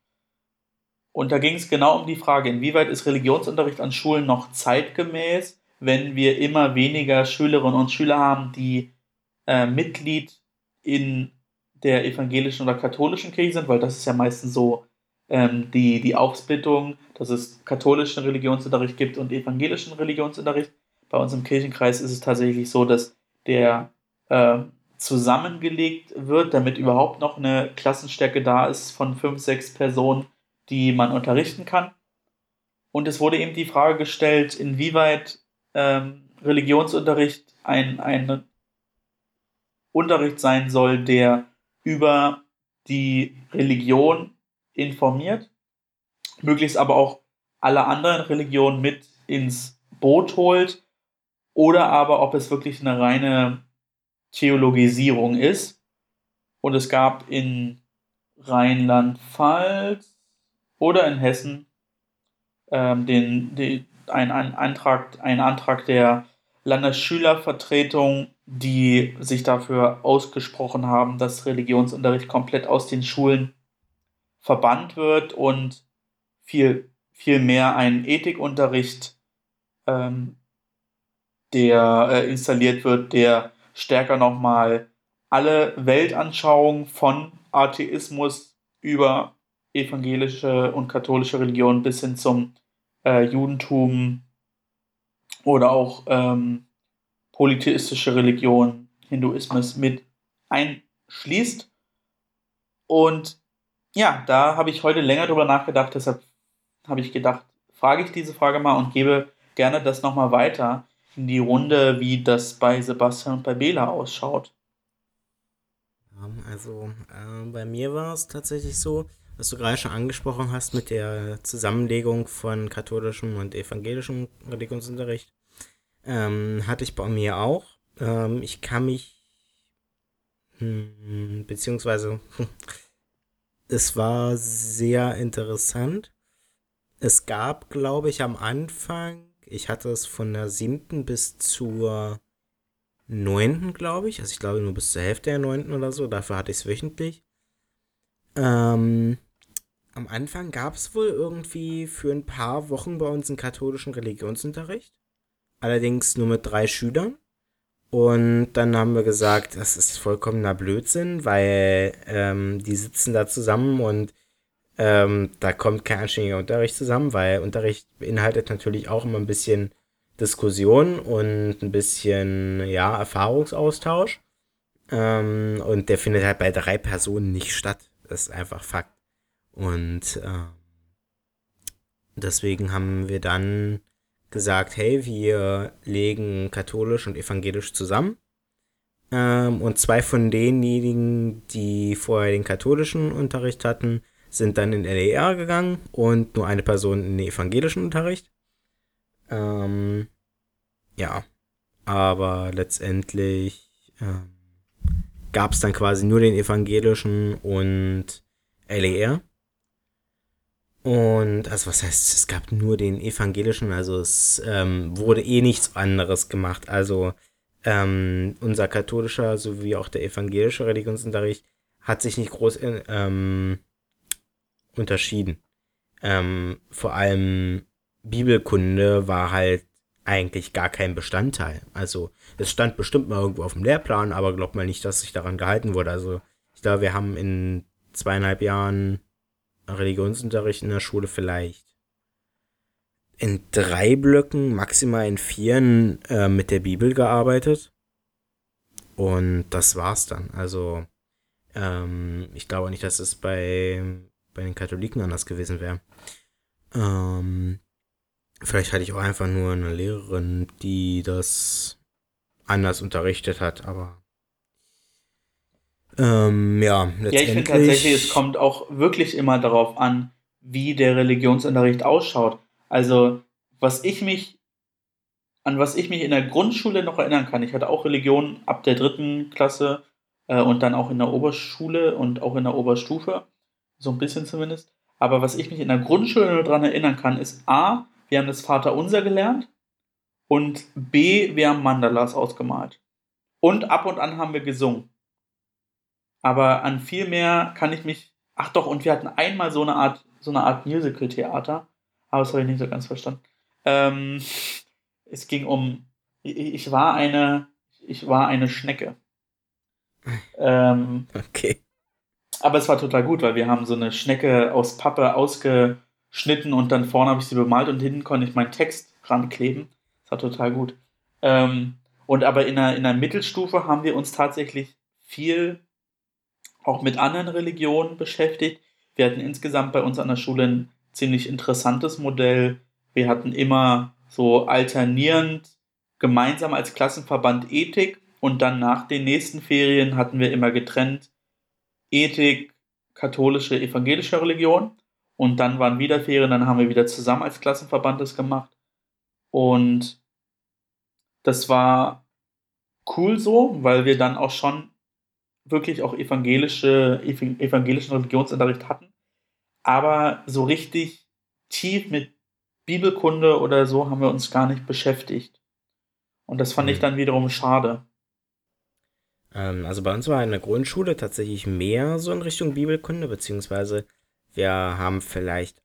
Und da ging es genau um die Frage, inwieweit ist Religionsunterricht an Schulen noch zeitgemäß, wenn wir immer weniger Schülerinnen und Schüler haben, die äh, Mitglied in der evangelischen oder katholischen Kirche sind, weil das ist ja meistens so ähm, die, die Aufsplittung, dass es katholischen Religionsunterricht gibt und evangelischen Religionsunterricht. Bei uns im Kirchenkreis ist es tatsächlich so, dass der äh, zusammengelegt wird, damit überhaupt noch eine Klassenstärke da ist von fünf, sechs Personen, die man unterrichten kann. Und es wurde eben die Frage gestellt, inwieweit ähm, Religionsunterricht ein, ein Unterricht sein soll, der über die Religion informiert, möglichst aber auch alle anderen Religionen mit ins Boot holt, oder aber ob es wirklich eine reine Theologisierung ist. Und es gab in Rheinland-Pfalz oder in Hessen ähm, den, den, ein, ein, Antrag, ein Antrag der Landesschülervertretung, die sich dafür ausgesprochen haben, dass Religionsunterricht komplett aus den Schulen verbannt wird und viel, viel mehr ein Ethikunterricht, ähm, der äh, installiert wird, der stärker nochmal alle Weltanschauungen von Atheismus über evangelische und katholische Religion bis hin zum äh, Judentum oder auch ähm, polytheistische Religion, Hinduismus mit einschließt. Und ja, da habe ich heute länger drüber nachgedacht, deshalb habe ich gedacht, frage ich diese Frage mal und gebe gerne das nochmal weiter in die Runde, wie das bei Sebastian und bei Bela ausschaut. Also äh, bei mir war es tatsächlich so, was du gerade schon angesprochen hast mit der Zusammenlegung von katholischem und evangelischem Religionsunterricht. Ähm, hatte ich bei mir auch. Ähm, ich kann mich, hm, beziehungsweise, <laughs> es war sehr interessant. Es gab, glaube ich, am Anfang, ich hatte es von der siebten bis zur neunten, glaube ich. Also ich glaube nur bis zur Hälfte der neunten oder so. Dafür hatte ich es wöchentlich. Ähm, am Anfang gab es wohl irgendwie für ein paar Wochen bei uns einen katholischen Religionsunterricht. Allerdings nur mit drei Schülern. Und dann haben wir gesagt, das ist vollkommener Blödsinn, weil ähm, die sitzen da zusammen und ähm, da kommt kein anständiger Unterricht zusammen, weil Unterricht beinhaltet natürlich auch immer ein bisschen Diskussion und ein bisschen, ja, Erfahrungsaustausch. Ähm, und der findet halt bei drei Personen nicht statt. Das ist einfach Fakt. Und äh, deswegen haben wir dann gesagt, hey, wir legen katholisch und evangelisch zusammen. Ähm, und zwei von denjenigen, die vorher den katholischen Unterricht hatten, sind dann in LER gegangen und nur eine Person in den evangelischen Unterricht. Ähm, ja, aber letztendlich ähm, gab es dann quasi nur den evangelischen und LER. Und, also was heißt, es gab nur den evangelischen, also es ähm, wurde eh nichts anderes gemacht. Also ähm, unser katholischer sowie auch der evangelische Religionsunterricht hat sich nicht groß ähm, unterschieden. Ähm, vor allem Bibelkunde war halt eigentlich gar kein Bestandteil. Also es stand bestimmt mal irgendwo auf dem Lehrplan, aber glaub mal nicht, dass sich daran gehalten wurde. Also ich glaube, wir haben in zweieinhalb Jahren Religionsunterricht in der Schule vielleicht in drei Blöcken, maximal in vieren äh, mit der Bibel gearbeitet. Und das war's dann. Also ähm, ich glaube nicht, dass es bei, bei den Katholiken anders gewesen wäre. Ähm, vielleicht hatte ich auch einfach nur eine Lehrerin, die das anders unterrichtet hat, aber ähm, ja, letztendlich. Ja, ich finde tatsächlich, es kommt auch wirklich immer darauf an, wie der Religionsunterricht ausschaut. Also, was ich mich, an was ich mich in der Grundschule noch erinnern kann, ich hatte auch Religion ab der dritten Klasse äh, und dann auch in der Oberschule und auch in der Oberstufe, so ein bisschen zumindest. Aber was ich mich in der Grundschule nur daran erinnern kann, ist A, wir haben das Vaterunser gelernt und B, wir haben Mandalas ausgemalt. Und ab und an haben wir gesungen. Aber an viel mehr kann ich mich. Ach doch, und wir hatten einmal so eine Art, so eine Art Musical-Theater. Aber das habe ich nicht so ganz verstanden. Ähm, es ging um. Ich war eine. Ich war eine Schnecke. Ähm, <laughs> okay. Aber es war total gut, weil wir haben so eine Schnecke aus Pappe ausgeschnitten und dann vorne habe ich sie bemalt und hinten konnte ich meinen Text rankleben. War total gut. Ähm, und aber in der, in der Mittelstufe haben wir uns tatsächlich viel auch mit anderen Religionen beschäftigt. Wir hatten insgesamt bei uns an der Schule ein ziemlich interessantes Modell. Wir hatten immer so alternierend gemeinsam als Klassenverband Ethik und dann nach den nächsten Ferien hatten wir immer getrennt Ethik, katholische, evangelische Religion und dann waren wieder Ferien, dann haben wir wieder zusammen als Klassenverband das gemacht und das war cool so, weil wir dann auch schon wirklich auch evangelische, evangelischen Religionsunterricht hatten. Aber so richtig tief mit Bibelkunde oder so haben wir uns gar nicht beschäftigt. Und das fand mhm. ich dann wiederum schade. Ähm, also bei uns war in der Grundschule tatsächlich mehr so in Richtung Bibelkunde, beziehungsweise wir haben vielleicht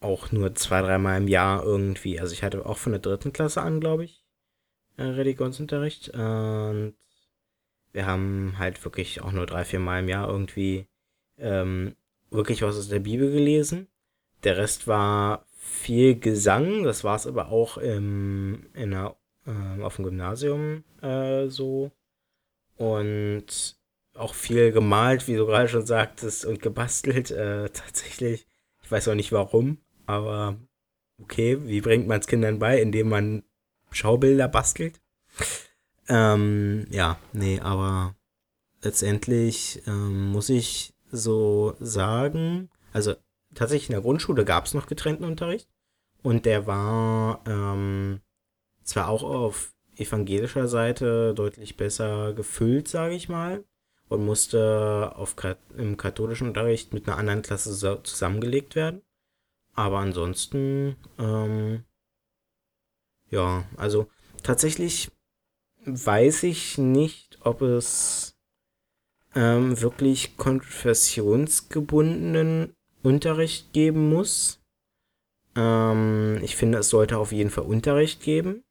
auch nur zwei, dreimal im Jahr irgendwie, also ich hatte auch von der dritten Klasse an, glaube ich, Religionsunterricht. Und wir haben halt wirklich auch nur drei, vier Mal im Jahr irgendwie ähm, wirklich was aus der Bibel gelesen. Der Rest war viel Gesang, das war es aber auch im, in einer, äh, auf dem Gymnasium äh, so. Und auch viel gemalt, wie du gerade schon sagtest, und gebastelt äh, <laughs> tatsächlich. Ich weiß auch nicht warum, aber okay, wie bringt man es Kindern bei, indem man Schaubilder bastelt? Ähm, ja, nee, aber letztendlich ähm, muss ich so sagen, also tatsächlich in der Grundschule gab es noch getrennten Unterricht und der war ähm, zwar auch auf evangelischer Seite deutlich besser gefüllt, sage ich mal, und musste auf, im katholischen Unterricht mit einer anderen Klasse zusammengelegt werden. Aber ansonsten, ähm, ja, also tatsächlich weiß ich nicht, ob es ähm, wirklich konfessionsgebundenen Unterricht geben muss. Ähm, ich finde, es sollte auf jeden Fall Unterricht geben.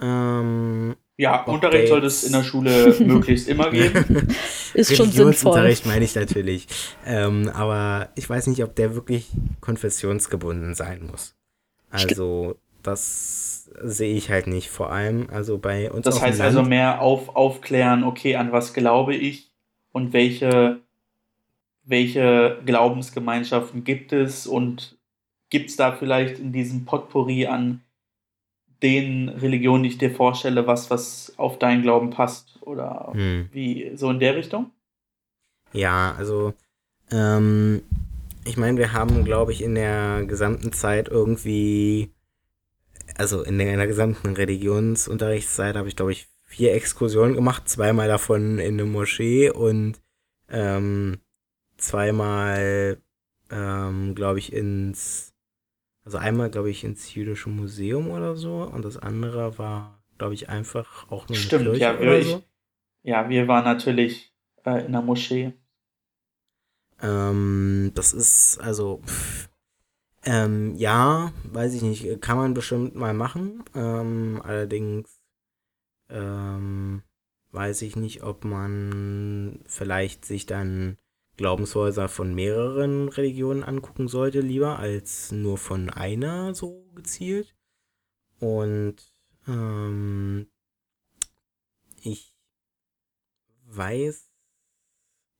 Ähm, ja, Unterricht sollte es in der Schule <laughs> möglichst immer geben. <laughs> Ist schon sinnvoll. Unterricht meine ich natürlich. Ähm, aber ich weiß nicht, ob der wirklich konfessionsgebunden sein muss. Also, das sehe ich halt nicht. Vor allem, also bei uns. Das heißt also mehr auf, aufklären, okay, an was glaube ich und welche, welche Glaubensgemeinschaften gibt es und gibt es da vielleicht in diesem Potpourri an den Religionen, die ich dir vorstelle, was, was auf deinen Glauben passt? Oder hm. wie, so in der Richtung? Ja, also, ähm, ich meine, wir haben, glaube ich, in der gesamten Zeit irgendwie, also in der, in der gesamten Religionsunterrichtszeit habe ich, glaube ich, vier Exkursionen gemacht, zweimal davon in eine Moschee und ähm, zweimal, ähm, glaube ich, ins also einmal, glaube ich, ins Jüdische Museum oder so und das andere war, glaube ich, einfach auch nur Stimmt, Kirche ja, wir, so. ich, ja, wir waren natürlich äh, in der Moschee. Ähm, das ist, also, pff, ähm, ja, weiß ich nicht, kann man bestimmt mal machen. Ähm, allerdings ähm, weiß ich nicht, ob man vielleicht sich dann Glaubenshäuser von mehreren Religionen angucken sollte, lieber als nur von einer so gezielt. Und ähm, ich weiß,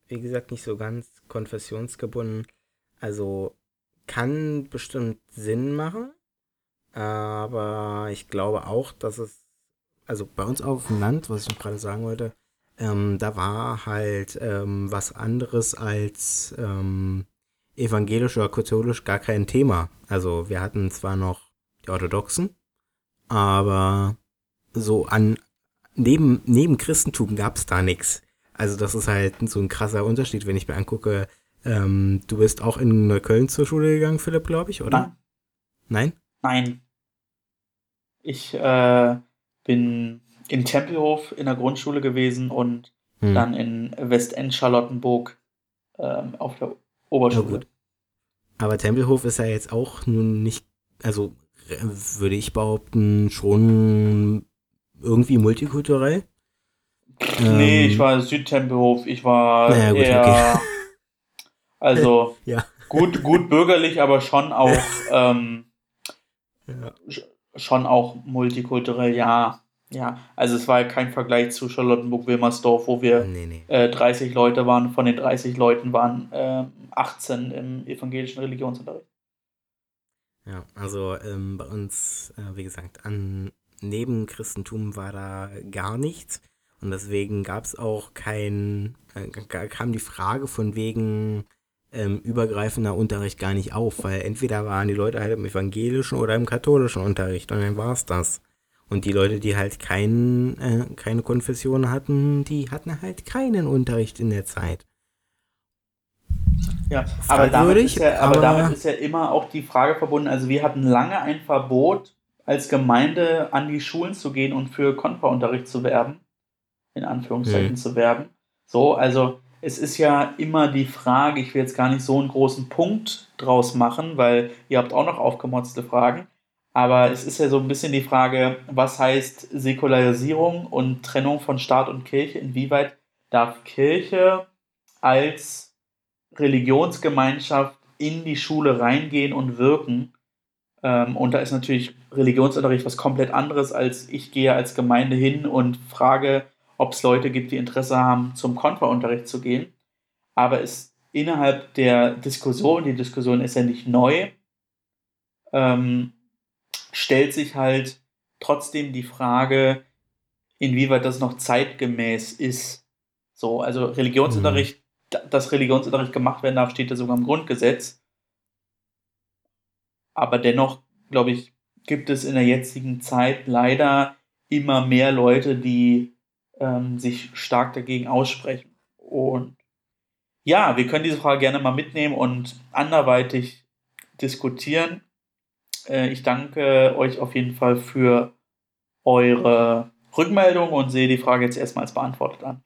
wie gesagt, nicht so ganz konfessionsgebunden. Also kann bestimmt Sinn machen, aber ich glaube auch, dass es, also bei uns auf dem Land, was ich gerade sagen wollte, ähm, da war halt ähm, was anderes als ähm, evangelisch oder katholisch gar kein Thema. Also wir hatten zwar noch die Orthodoxen, aber so an neben, neben Christentum gab es da nichts. Also das ist halt so ein krasser Unterschied, wenn ich mir angucke, ähm, du bist auch in Neukölln zur Schule gegangen, Philipp, glaube ich, oder? Nein. Nein? Nein. Ich äh, bin in Tempelhof in der Grundschule gewesen und hm. dann in Westend Charlottenburg ähm, auf der Oberschule. Ja, Aber Tempelhof ist ja jetzt auch nun nicht, also würde ich behaupten, schon irgendwie multikulturell. Nee, ähm, ich war Südtempelhof, ich war naja, gut, eher, okay. Also <laughs> ja. gut, gut bürgerlich, aber schon auch, <laughs> ähm, ja. schon auch multikulturell, ja. Ja, also es war kein Vergleich zu Charlottenburg-Wilmersdorf, wo wir nee, nee. Äh, 30 Leute waren. Von den 30 Leuten waren äh, 18 im evangelischen Religionsunterricht. Ja, also ähm, bei uns, äh, wie gesagt, an neben Christentum war da gar nichts. Und deswegen gab es auch kein, äh, kam die Frage von wegen ähm, übergreifender Unterricht gar nicht auf, weil entweder waren die Leute halt im evangelischen oder im katholischen Unterricht und dann war es das. Und die Leute, die halt kein, äh, keine Konfession hatten, die hatten halt keinen Unterricht in der Zeit. Ja, aber damit, ist ja, aber, aber damit ist ja immer auch die Frage verbunden, also wir hatten lange ein Verbot, als Gemeinde an die Schulen zu gehen und für Konferunterricht zu werben, in Anführungszeichen mhm. zu werben. So, also es ist ja immer die Frage, ich will jetzt gar nicht so einen großen Punkt draus machen, weil ihr habt auch noch aufgemotzte Fragen, aber es ist ja so ein bisschen die Frage, was heißt Säkularisierung und Trennung von Staat und Kirche? Inwieweit darf Kirche als Religionsgemeinschaft in die Schule reingehen und wirken? Ähm, und da ist natürlich Religionsunterricht was komplett anderes, als ich gehe als Gemeinde hin und frage, ob es Leute gibt, die Interesse haben, zum Kontraunterricht zu gehen. Aber es innerhalb der Diskussion, die Diskussion ist ja nicht neu, ähm, stellt sich halt trotzdem die Frage, inwieweit das noch zeitgemäß ist. So, also Religionsunterricht, mhm. dass Religionsunterricht gemacht werden darf, steht ja sogar im Grundgesetz. Aber dennoch, glaube ich, gibt es in der jetzigen Zeit leider immer mehr Leute, die ähm, sich stark dagegen aussprechen. Und ja, wir können diese Frage gerne mal mitnehmen und anderweitig diskutieren. Äh, ich danke euch auf jeden Fall für eure Rückmeldung und sehe die Frage jetzt erstmal als beantwortet an.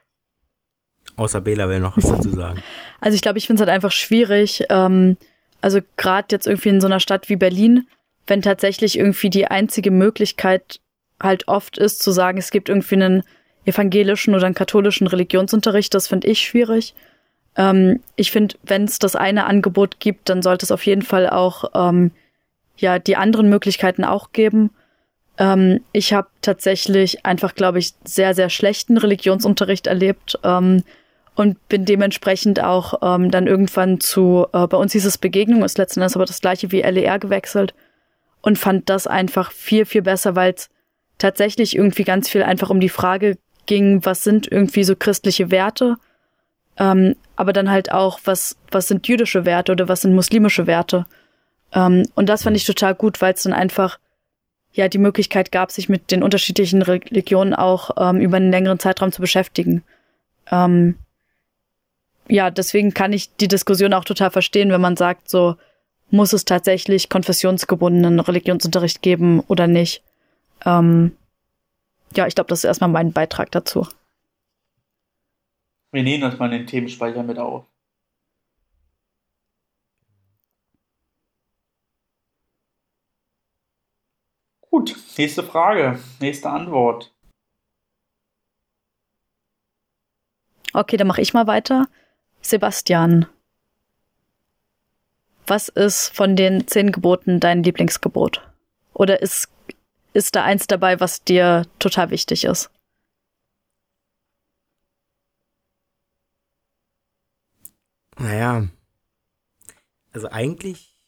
Außer Bela will noch was dazu sagen. <laughs> Also ich glaube, ich finde es halt einfach schwierig. Ähm, also gerade jetzt irgendwie in so einer Stadt wie Berlin, wenn tatsächlich irgendwie die einzige Möglichkeit halt oft ist, zu sagen, es gibt irgendwie einen evangelischen oder einen katholischen Religionsunterricht, das finde ich schwierig. Ähm, ich finde, wenn es das eine Angebot gibt, dann sollte es auf jeden Fall auch ähm, ja die anderen Möglichkeiten auch geben. Ähm, ich habe tatsächlich einfach, glaube ich, sehr, sehr schlechten Religionsunterricht erlebt ähm, und bin dementsprechend auch ähm, dann irgendwann zu, äh, bei uns hieß es Begegnung, ist letzten Endes aber das gleiche wie LER gewechselt und fand das einfach viel, viel besser, weil es tatsächlich irgendwie ganz viel einfach um die Frage ging, was sind irgendwie so christliche Werte, ähm, aber dann halt auch, was, was sind jüdische Werte oder was sind muslimische Werte. Ähm, und das fand ich total gut, weil es dann einfach ja die Möglichkeit gab, sich mit den unterschiedlichen Religionen auch ähm, über einen längeren Zeitraum zu beschäftigen. Ähm, ja, deswegen kann ich die Diskussion auch total verstehen, wenn man sagt, so muss es tatsächlich konfessionsgebundenen Religionsunterricht geben oder nicht. Ähm, ja, ich glaube, das ist erstmal mein Beitrag dazu. Wir nehmen das mal in den Themenspeicher mit auf. Gut, nächste Frage, nächste Antwort. Okay, dann mache ich mal weiter. Sebastian, was ist von den zehn Geboten dein Lieblingsgebot? Oder ist, ist da eins dabei, was dir total wichtig ist? Naja, also eigentlich,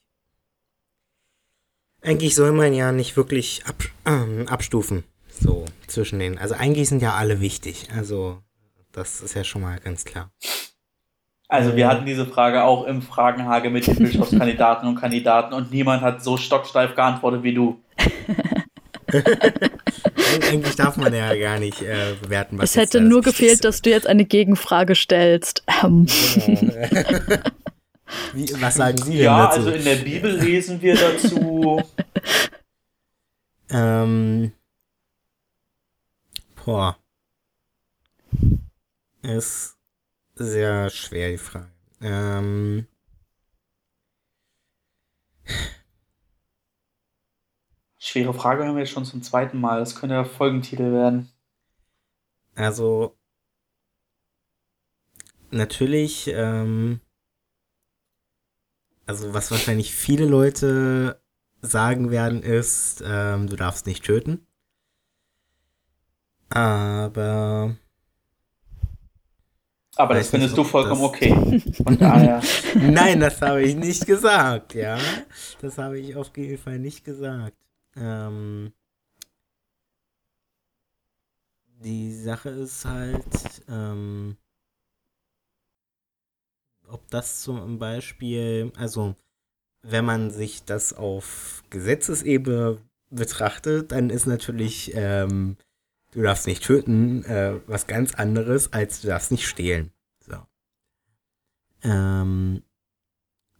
eigentlich soll man ja nicht wirklich ab, ähm, abstufen, so zwischen den. Also eigentlich sind ja alle wichtig. Also das ist ja schon mal ganz klar. Also wir hatten diese Frage auch im Fragenhage mit den <laughs> Bischofskandidaten und Kandidaten und niemand hat so stocksteif geantwortet wie du. <laughs> <laughs> Eigentlich darf man ja gar nicht äh, bewerten, was Es hätte nur gefehlt, ist. dass du jetzt eine Gegenfrage stellst. Ähm. <laughs> Wie, was sagen Sie denn ja, dazu? Ja, also in der Bibel lesen wir dazu. <laughs> ähm. Boah. Ist sehr schwer, die Frage. Ähm. Schwere Frage haben wir jetzt schon zum zweiten Mal. Das könnte ja Folgentitel werden. Also, natürlich, ähm, also was wahrscheinlich viele Leute sagen werden, ist, ähm, du darfst nicht töten. Aber aber das findest du vollkommen okay. Von daher. <laughs> Nein, das habe ich nicht gesagt, ja. Das habe ich auf jeden Fall nicht gesagt. Ähm, die Sache ist halt, ähm, ob das zum Beispiel, also wenn man sich das auf Gesetzesebene betrachtet, dann ist natürlich ähm, du darfst nicht töten, äh, was ganz anderes, als du darfst nicht stehlen. So. Ähm,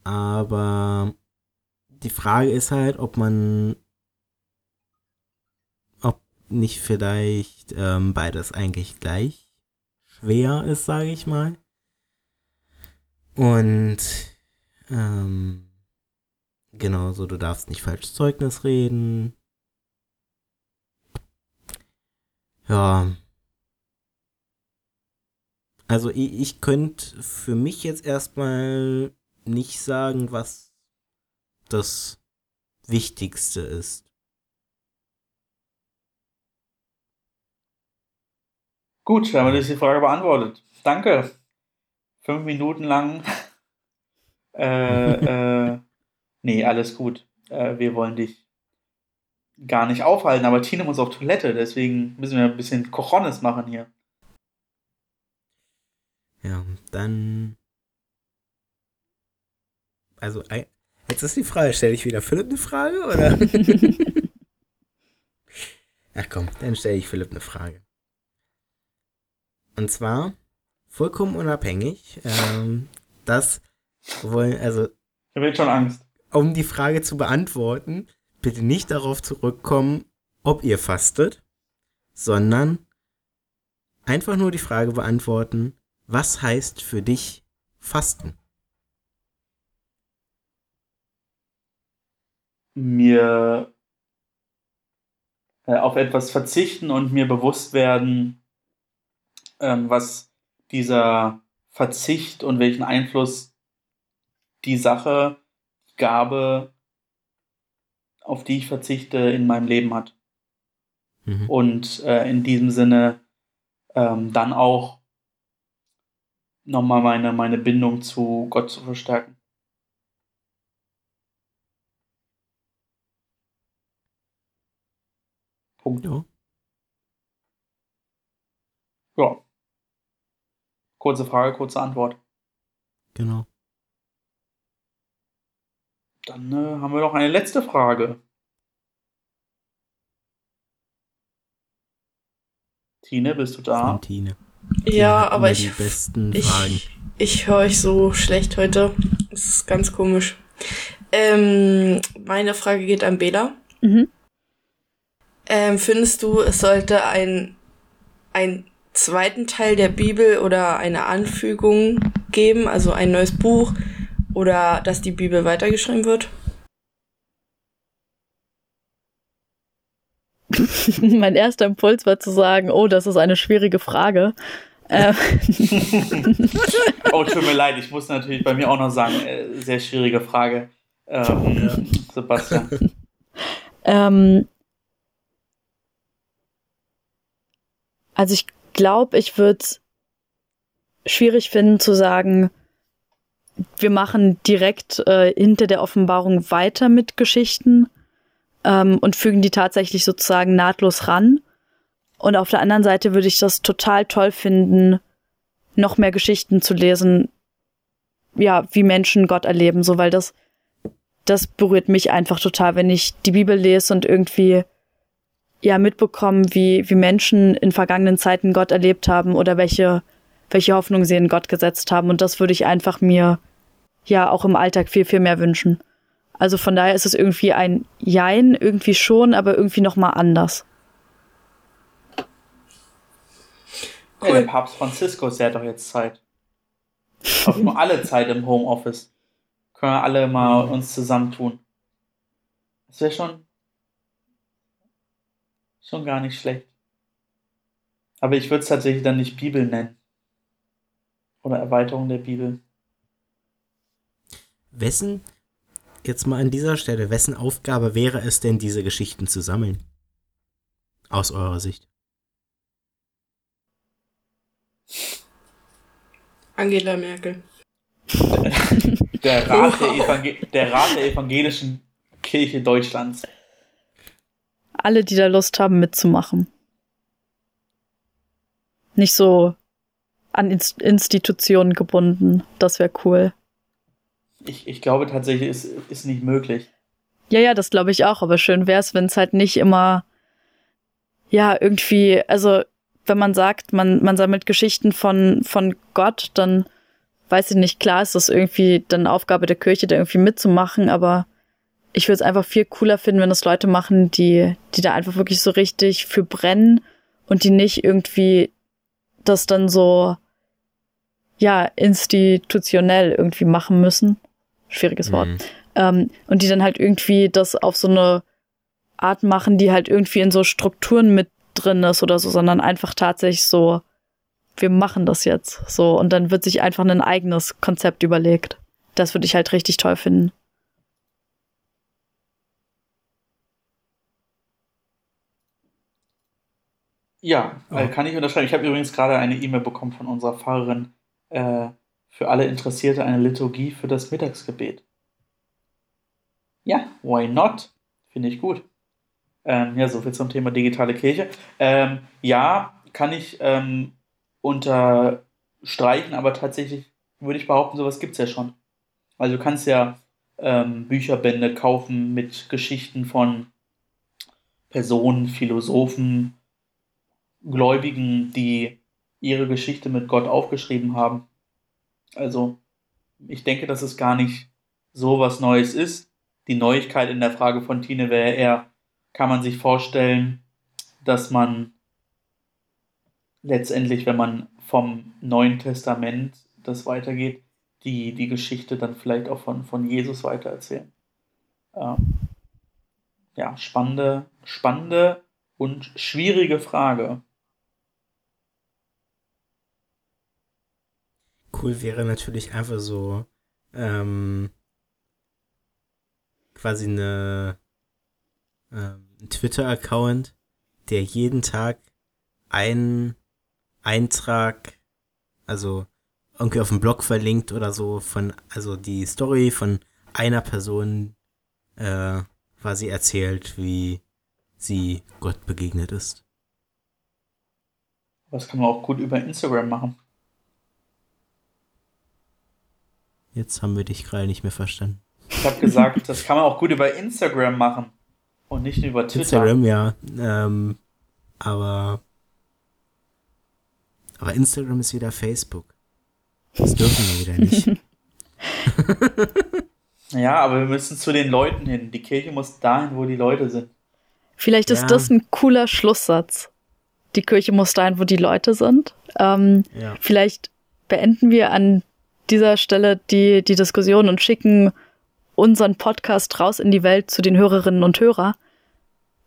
aber die Frage ist halt, ob man, nicht vielleicht ähm, beides eigentlich gleich schwer ist, sage ich mal. Und ähm, genauso, du darfst nicht falsches Zeugnis reden, Ja. Also ich, ich könnte für mich jetzt erstmal nicht sagen, was das Wichtigste ist. Gut, dann haben wir die Frage beantwortet. Danke. Fünf Minuten lang. <laughs> äh, äh, nee, alles gut. Äh, wir wollen dich gar nicht aufhalten, aber Tine muss auf Toilette, deswegen müssen wir ein bisschen Cojones machen hier. Ja, dann. Also, jetzt ist die Frage, stelle ich wieder Philipp eine Frage, oder? <laughs> Ach komm, dann stelle ich Philipp eine Frage. Und zwar, vollkommen unabhängig, ähm, das wollen, also. Ich habe jetzt schon Angst. Um die Frage zu beantworten, bitte nicht darauf zurückkommen, ob ihr fastet, sondern einfach nur die Frage beantworten, was heißt für dich Fasten? Mir äh, auf etwas verzichten und mir bewusst werden, ähm, was dieser Verzicht und welchen Einfluss die Sache, die Gabe, auf die ich verzichte, in meinem Leben hat. Mhm. Und äh, in diesem Sinne ähm, dann auch nochmal meine, meine Bindung zu Gott zu verstärken. Punkt. Ja. ja. Kurze Frage, kurze Antwort. Genau. Dann äh, haben wir noch eine letzte Frage. Tine, bist du da? Tine. Ja, aber ich. Die. Ich, ich höre euch so schlecht heute. Das ist ganz komisch. Ähm, meine Frage geht an Bela. Mhm. Ähm, findest du, es sollte ein, ein zweiten Teil der Bibel oder eine Anfügung geben, also ein neues Buch oder dass die Bibel weitergeschrieben wird? <laughs> mein erster Impuls war zu sagen, oh, das ist eine schwierige Frage. Ähm. <laughs> oh, tut mir leid, ich muss natürlich bei mir auch noch sagen, äh, sehr schwierige Frage, ähm. Sebastian. ähm, also ich glaube, ich würde es schwierig finden zu sagen, wir machen direkt äh, hinter der Offenbarung weiter mit Geschichten ähm, und fügen die tatsächlich sozusagen nahtlos ran. Und auf der anderen Seite würde ich das total toll finden, noch mehr Geschichten zu lesen, ja, wie Menschen Gott erleben, so weil das, das berührt mich einfach total, wenn ich die Bibel lese und irgendwie ja mitbekomme, wie, wie Menschen in vergangenen Zeiten Gott erlebt haben oder welche, welche Hoffnung sie in Gott gesetzt haben. Und das würde ich einfach mir ja auch im Alltag viel, viel mehr wünschen. Also von daher ist es irgendwie ein Jein, irgendwie schon, aber irgendwie nochmal anders. Cool. Ja, der Papst Franziskus, der hat doch jetzt Zeit. Auch nur alle Zeit im Homeoffice. Können wir alle mal uns zusammentun. Das wäre schon, schon gar nicht schlecht. Aber ich würde es tatsächlich dann nicht Bibel nennen. Oder Erweiterung der Bibel. Wessen jetzt mal an dieser Stelle, wessen Aufgabe wäre es denn, diese Geschichten zu sammeln? Aus eurer Sicht. Angela Merkel. Der Rat, der, der Rat der evangelischen Kirche Deutschlands. Alle, die da Lust haben, mitzumachen. Nicht so an Institutionen gebunden. Das wäre cool. Ich, ich glaube tatsächlich, es ist nicht möglich. Ja, ja, das glaube ich auch, aber schön wäre es, wenn es halt nicht immer, ja, irgendwie, also wenn man sagt, man, man sammelt Geschichten von, von Gott, dann weiß ich nicht, klar ist das irgendwie dann Aufgabe der Kirche, da irgendwie mitzumachen, aber ich würde es einfach viel cooler finden, wenn das Leute machen, die, die da einfach wirklich so richtig für brennen und die nicht irgendwie das dann so, ja, institutionell irgendwie machen müssen schwieriges Wort. Mhm. Ähm, und die dann halt irgendwie das auf so eine Art machen, die halt irgendwie in so Strukturen mit drin ist oder so, sondern einfach tatsächlich so, wir machen das jetzt. So, und dann wird sich einfach ein eigenes Konzept überlegt. Das würde ich halt richtig toll finden. Ja, äh, kann ich unterschreiben. Ich habe übrigens gerade eine E-Mail bekommen von unserer Pfarrerin, äh, für alle Interessierte eine Liturgie für das Mittagsgebet. Ja, why not? Finde ich gut. Ähm, ja, soviel zum Thema digitale Kirche. Ähm, ja, kann ich ähm, unterstreichen, aber tatsächlich würde ich behaupten, sowas gibt es ja schon. Also du kannst ja ähm, Bücherbände kaufen mit Geschichten von Personen, Philosophen, Gläubigen, die ihre Geschichte mit Gott aufgeschrieben haben. Also, ich denke, dass es gar nicht so was Neues ist. Die Neuigkeit in der Frage von Tine wäre eher, kann man sich vorstellen, dass man letztendlich, wenn man vom Neuen Testament das weitergeht, die, die Geschichte dann vielleicht auch von, von Jesus weitererzählen. Ähm, ja, spannende, spannende und schwierige Frage. Cool wäre natürlich einfach so ähm, quasi eine ähm, Twitter-Account, der jeden Tag einen Eintrag, also irgendwie auf dem Blog verlinkt oder so von, also die Story von einer Person äh, quasi erzählt, wie sie Gott begegnet ist. Das kann man auch gut über Instagram machen. Jetzt haben wir dich gerade nicht mehr verstanden. Ich habe gesagt, das kann man auch gut über Instagram machen und nicht nur über Twitter. Instagram, ja. Ähm, aber aber Instagram ist wieder Facebook. Das dürfen wir wieder nicht. <laughs> ja, aber wir müssen zu den Leuten hin. Die Kirche muss dahin, wo die Leute sind. Vielleicht ist ja. das ein cooler Schlusssatz. Die Kirche muss dahin, wo die Leute sind. Ähm, ja. Vielleicht beenden wir an dieser Stelle die, die Diskussion und schicken unseren Podcast raus in die Welt zu den Hörerinnen und Hörern.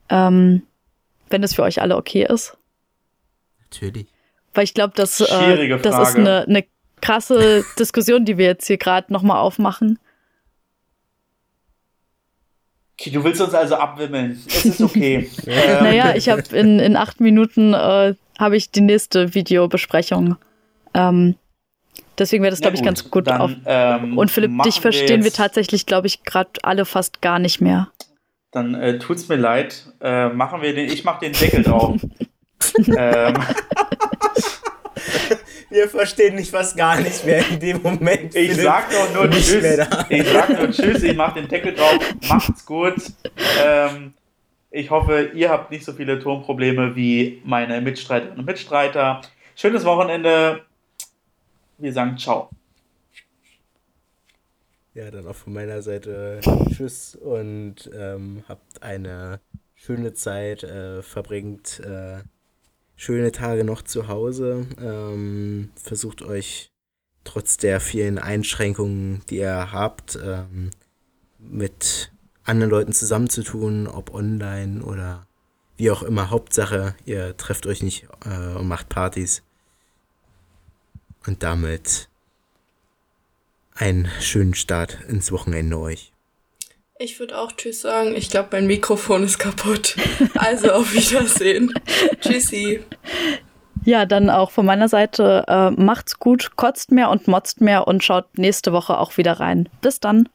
Ähm, wenn es für euch alle okay ist. Natürlich. Weil ich glaube, das, äh, das ist eine, eine krasse <laughs> Diskussion, die wir jetzt hier gerade nochmal aufmachen. Okay, du willst uns also abwimmeln. Es ist okay. <laughs> ähm. Naja, ich habe in, in acht Minuten äh, habe ich die nächste Videobesprechung. Ähm, deswegen wäre das, glaube ich, ganz gut. Dann, auf. Ähm, Und Philipp, dich verstehen wir, wir tatsächlich, glaube ich, gerade alle fast gar nicht mehr. Dann äh, tut's mir leid. Äh, machen wir den. Ich mache den Deckel drauf. <laughs> ähm, <laughs> wir verstehen nicht was gar nicht mehr in dem Moment. Ich sag doch nur Tschüss. Ich sag nur Tschüss, ich mach den Deckel drauf. Macht's gut. Ähm, ich hoffe, ihr habt nicht so viele Tonprobleme wie meine Mitstreiterinnen und Mitstreiter. Schönes Wochenende. Wir sagen Ciao. Ja, dann auch von meiner Seite Tschüss und ähm, habt eine schöne Zeit, äh, verbringt äh, schöne Tage noch zu Hause. Ähm, versucht euch trotz der vielen Einschränkungen, die ihr habt, ähm, mit anderen Leuten zusammenzutun, ob online oder wie auch immer. Hauptsache, ihr trefft euch nicht äh, und macht Partys. Und damit einen schönen Start ins Wochenende euch. Ich würde auch Tschüss sagen. Ich glaube, mein Mikrofon ist kaputt. Also auf Wiedersehen. <laughs> Tschüssi. Ja, dann auch von meiner Seite äh, macht's gut, kotzt mehr und motzt mehr und schaut nächste Woche auch wieder rein. Bis dann.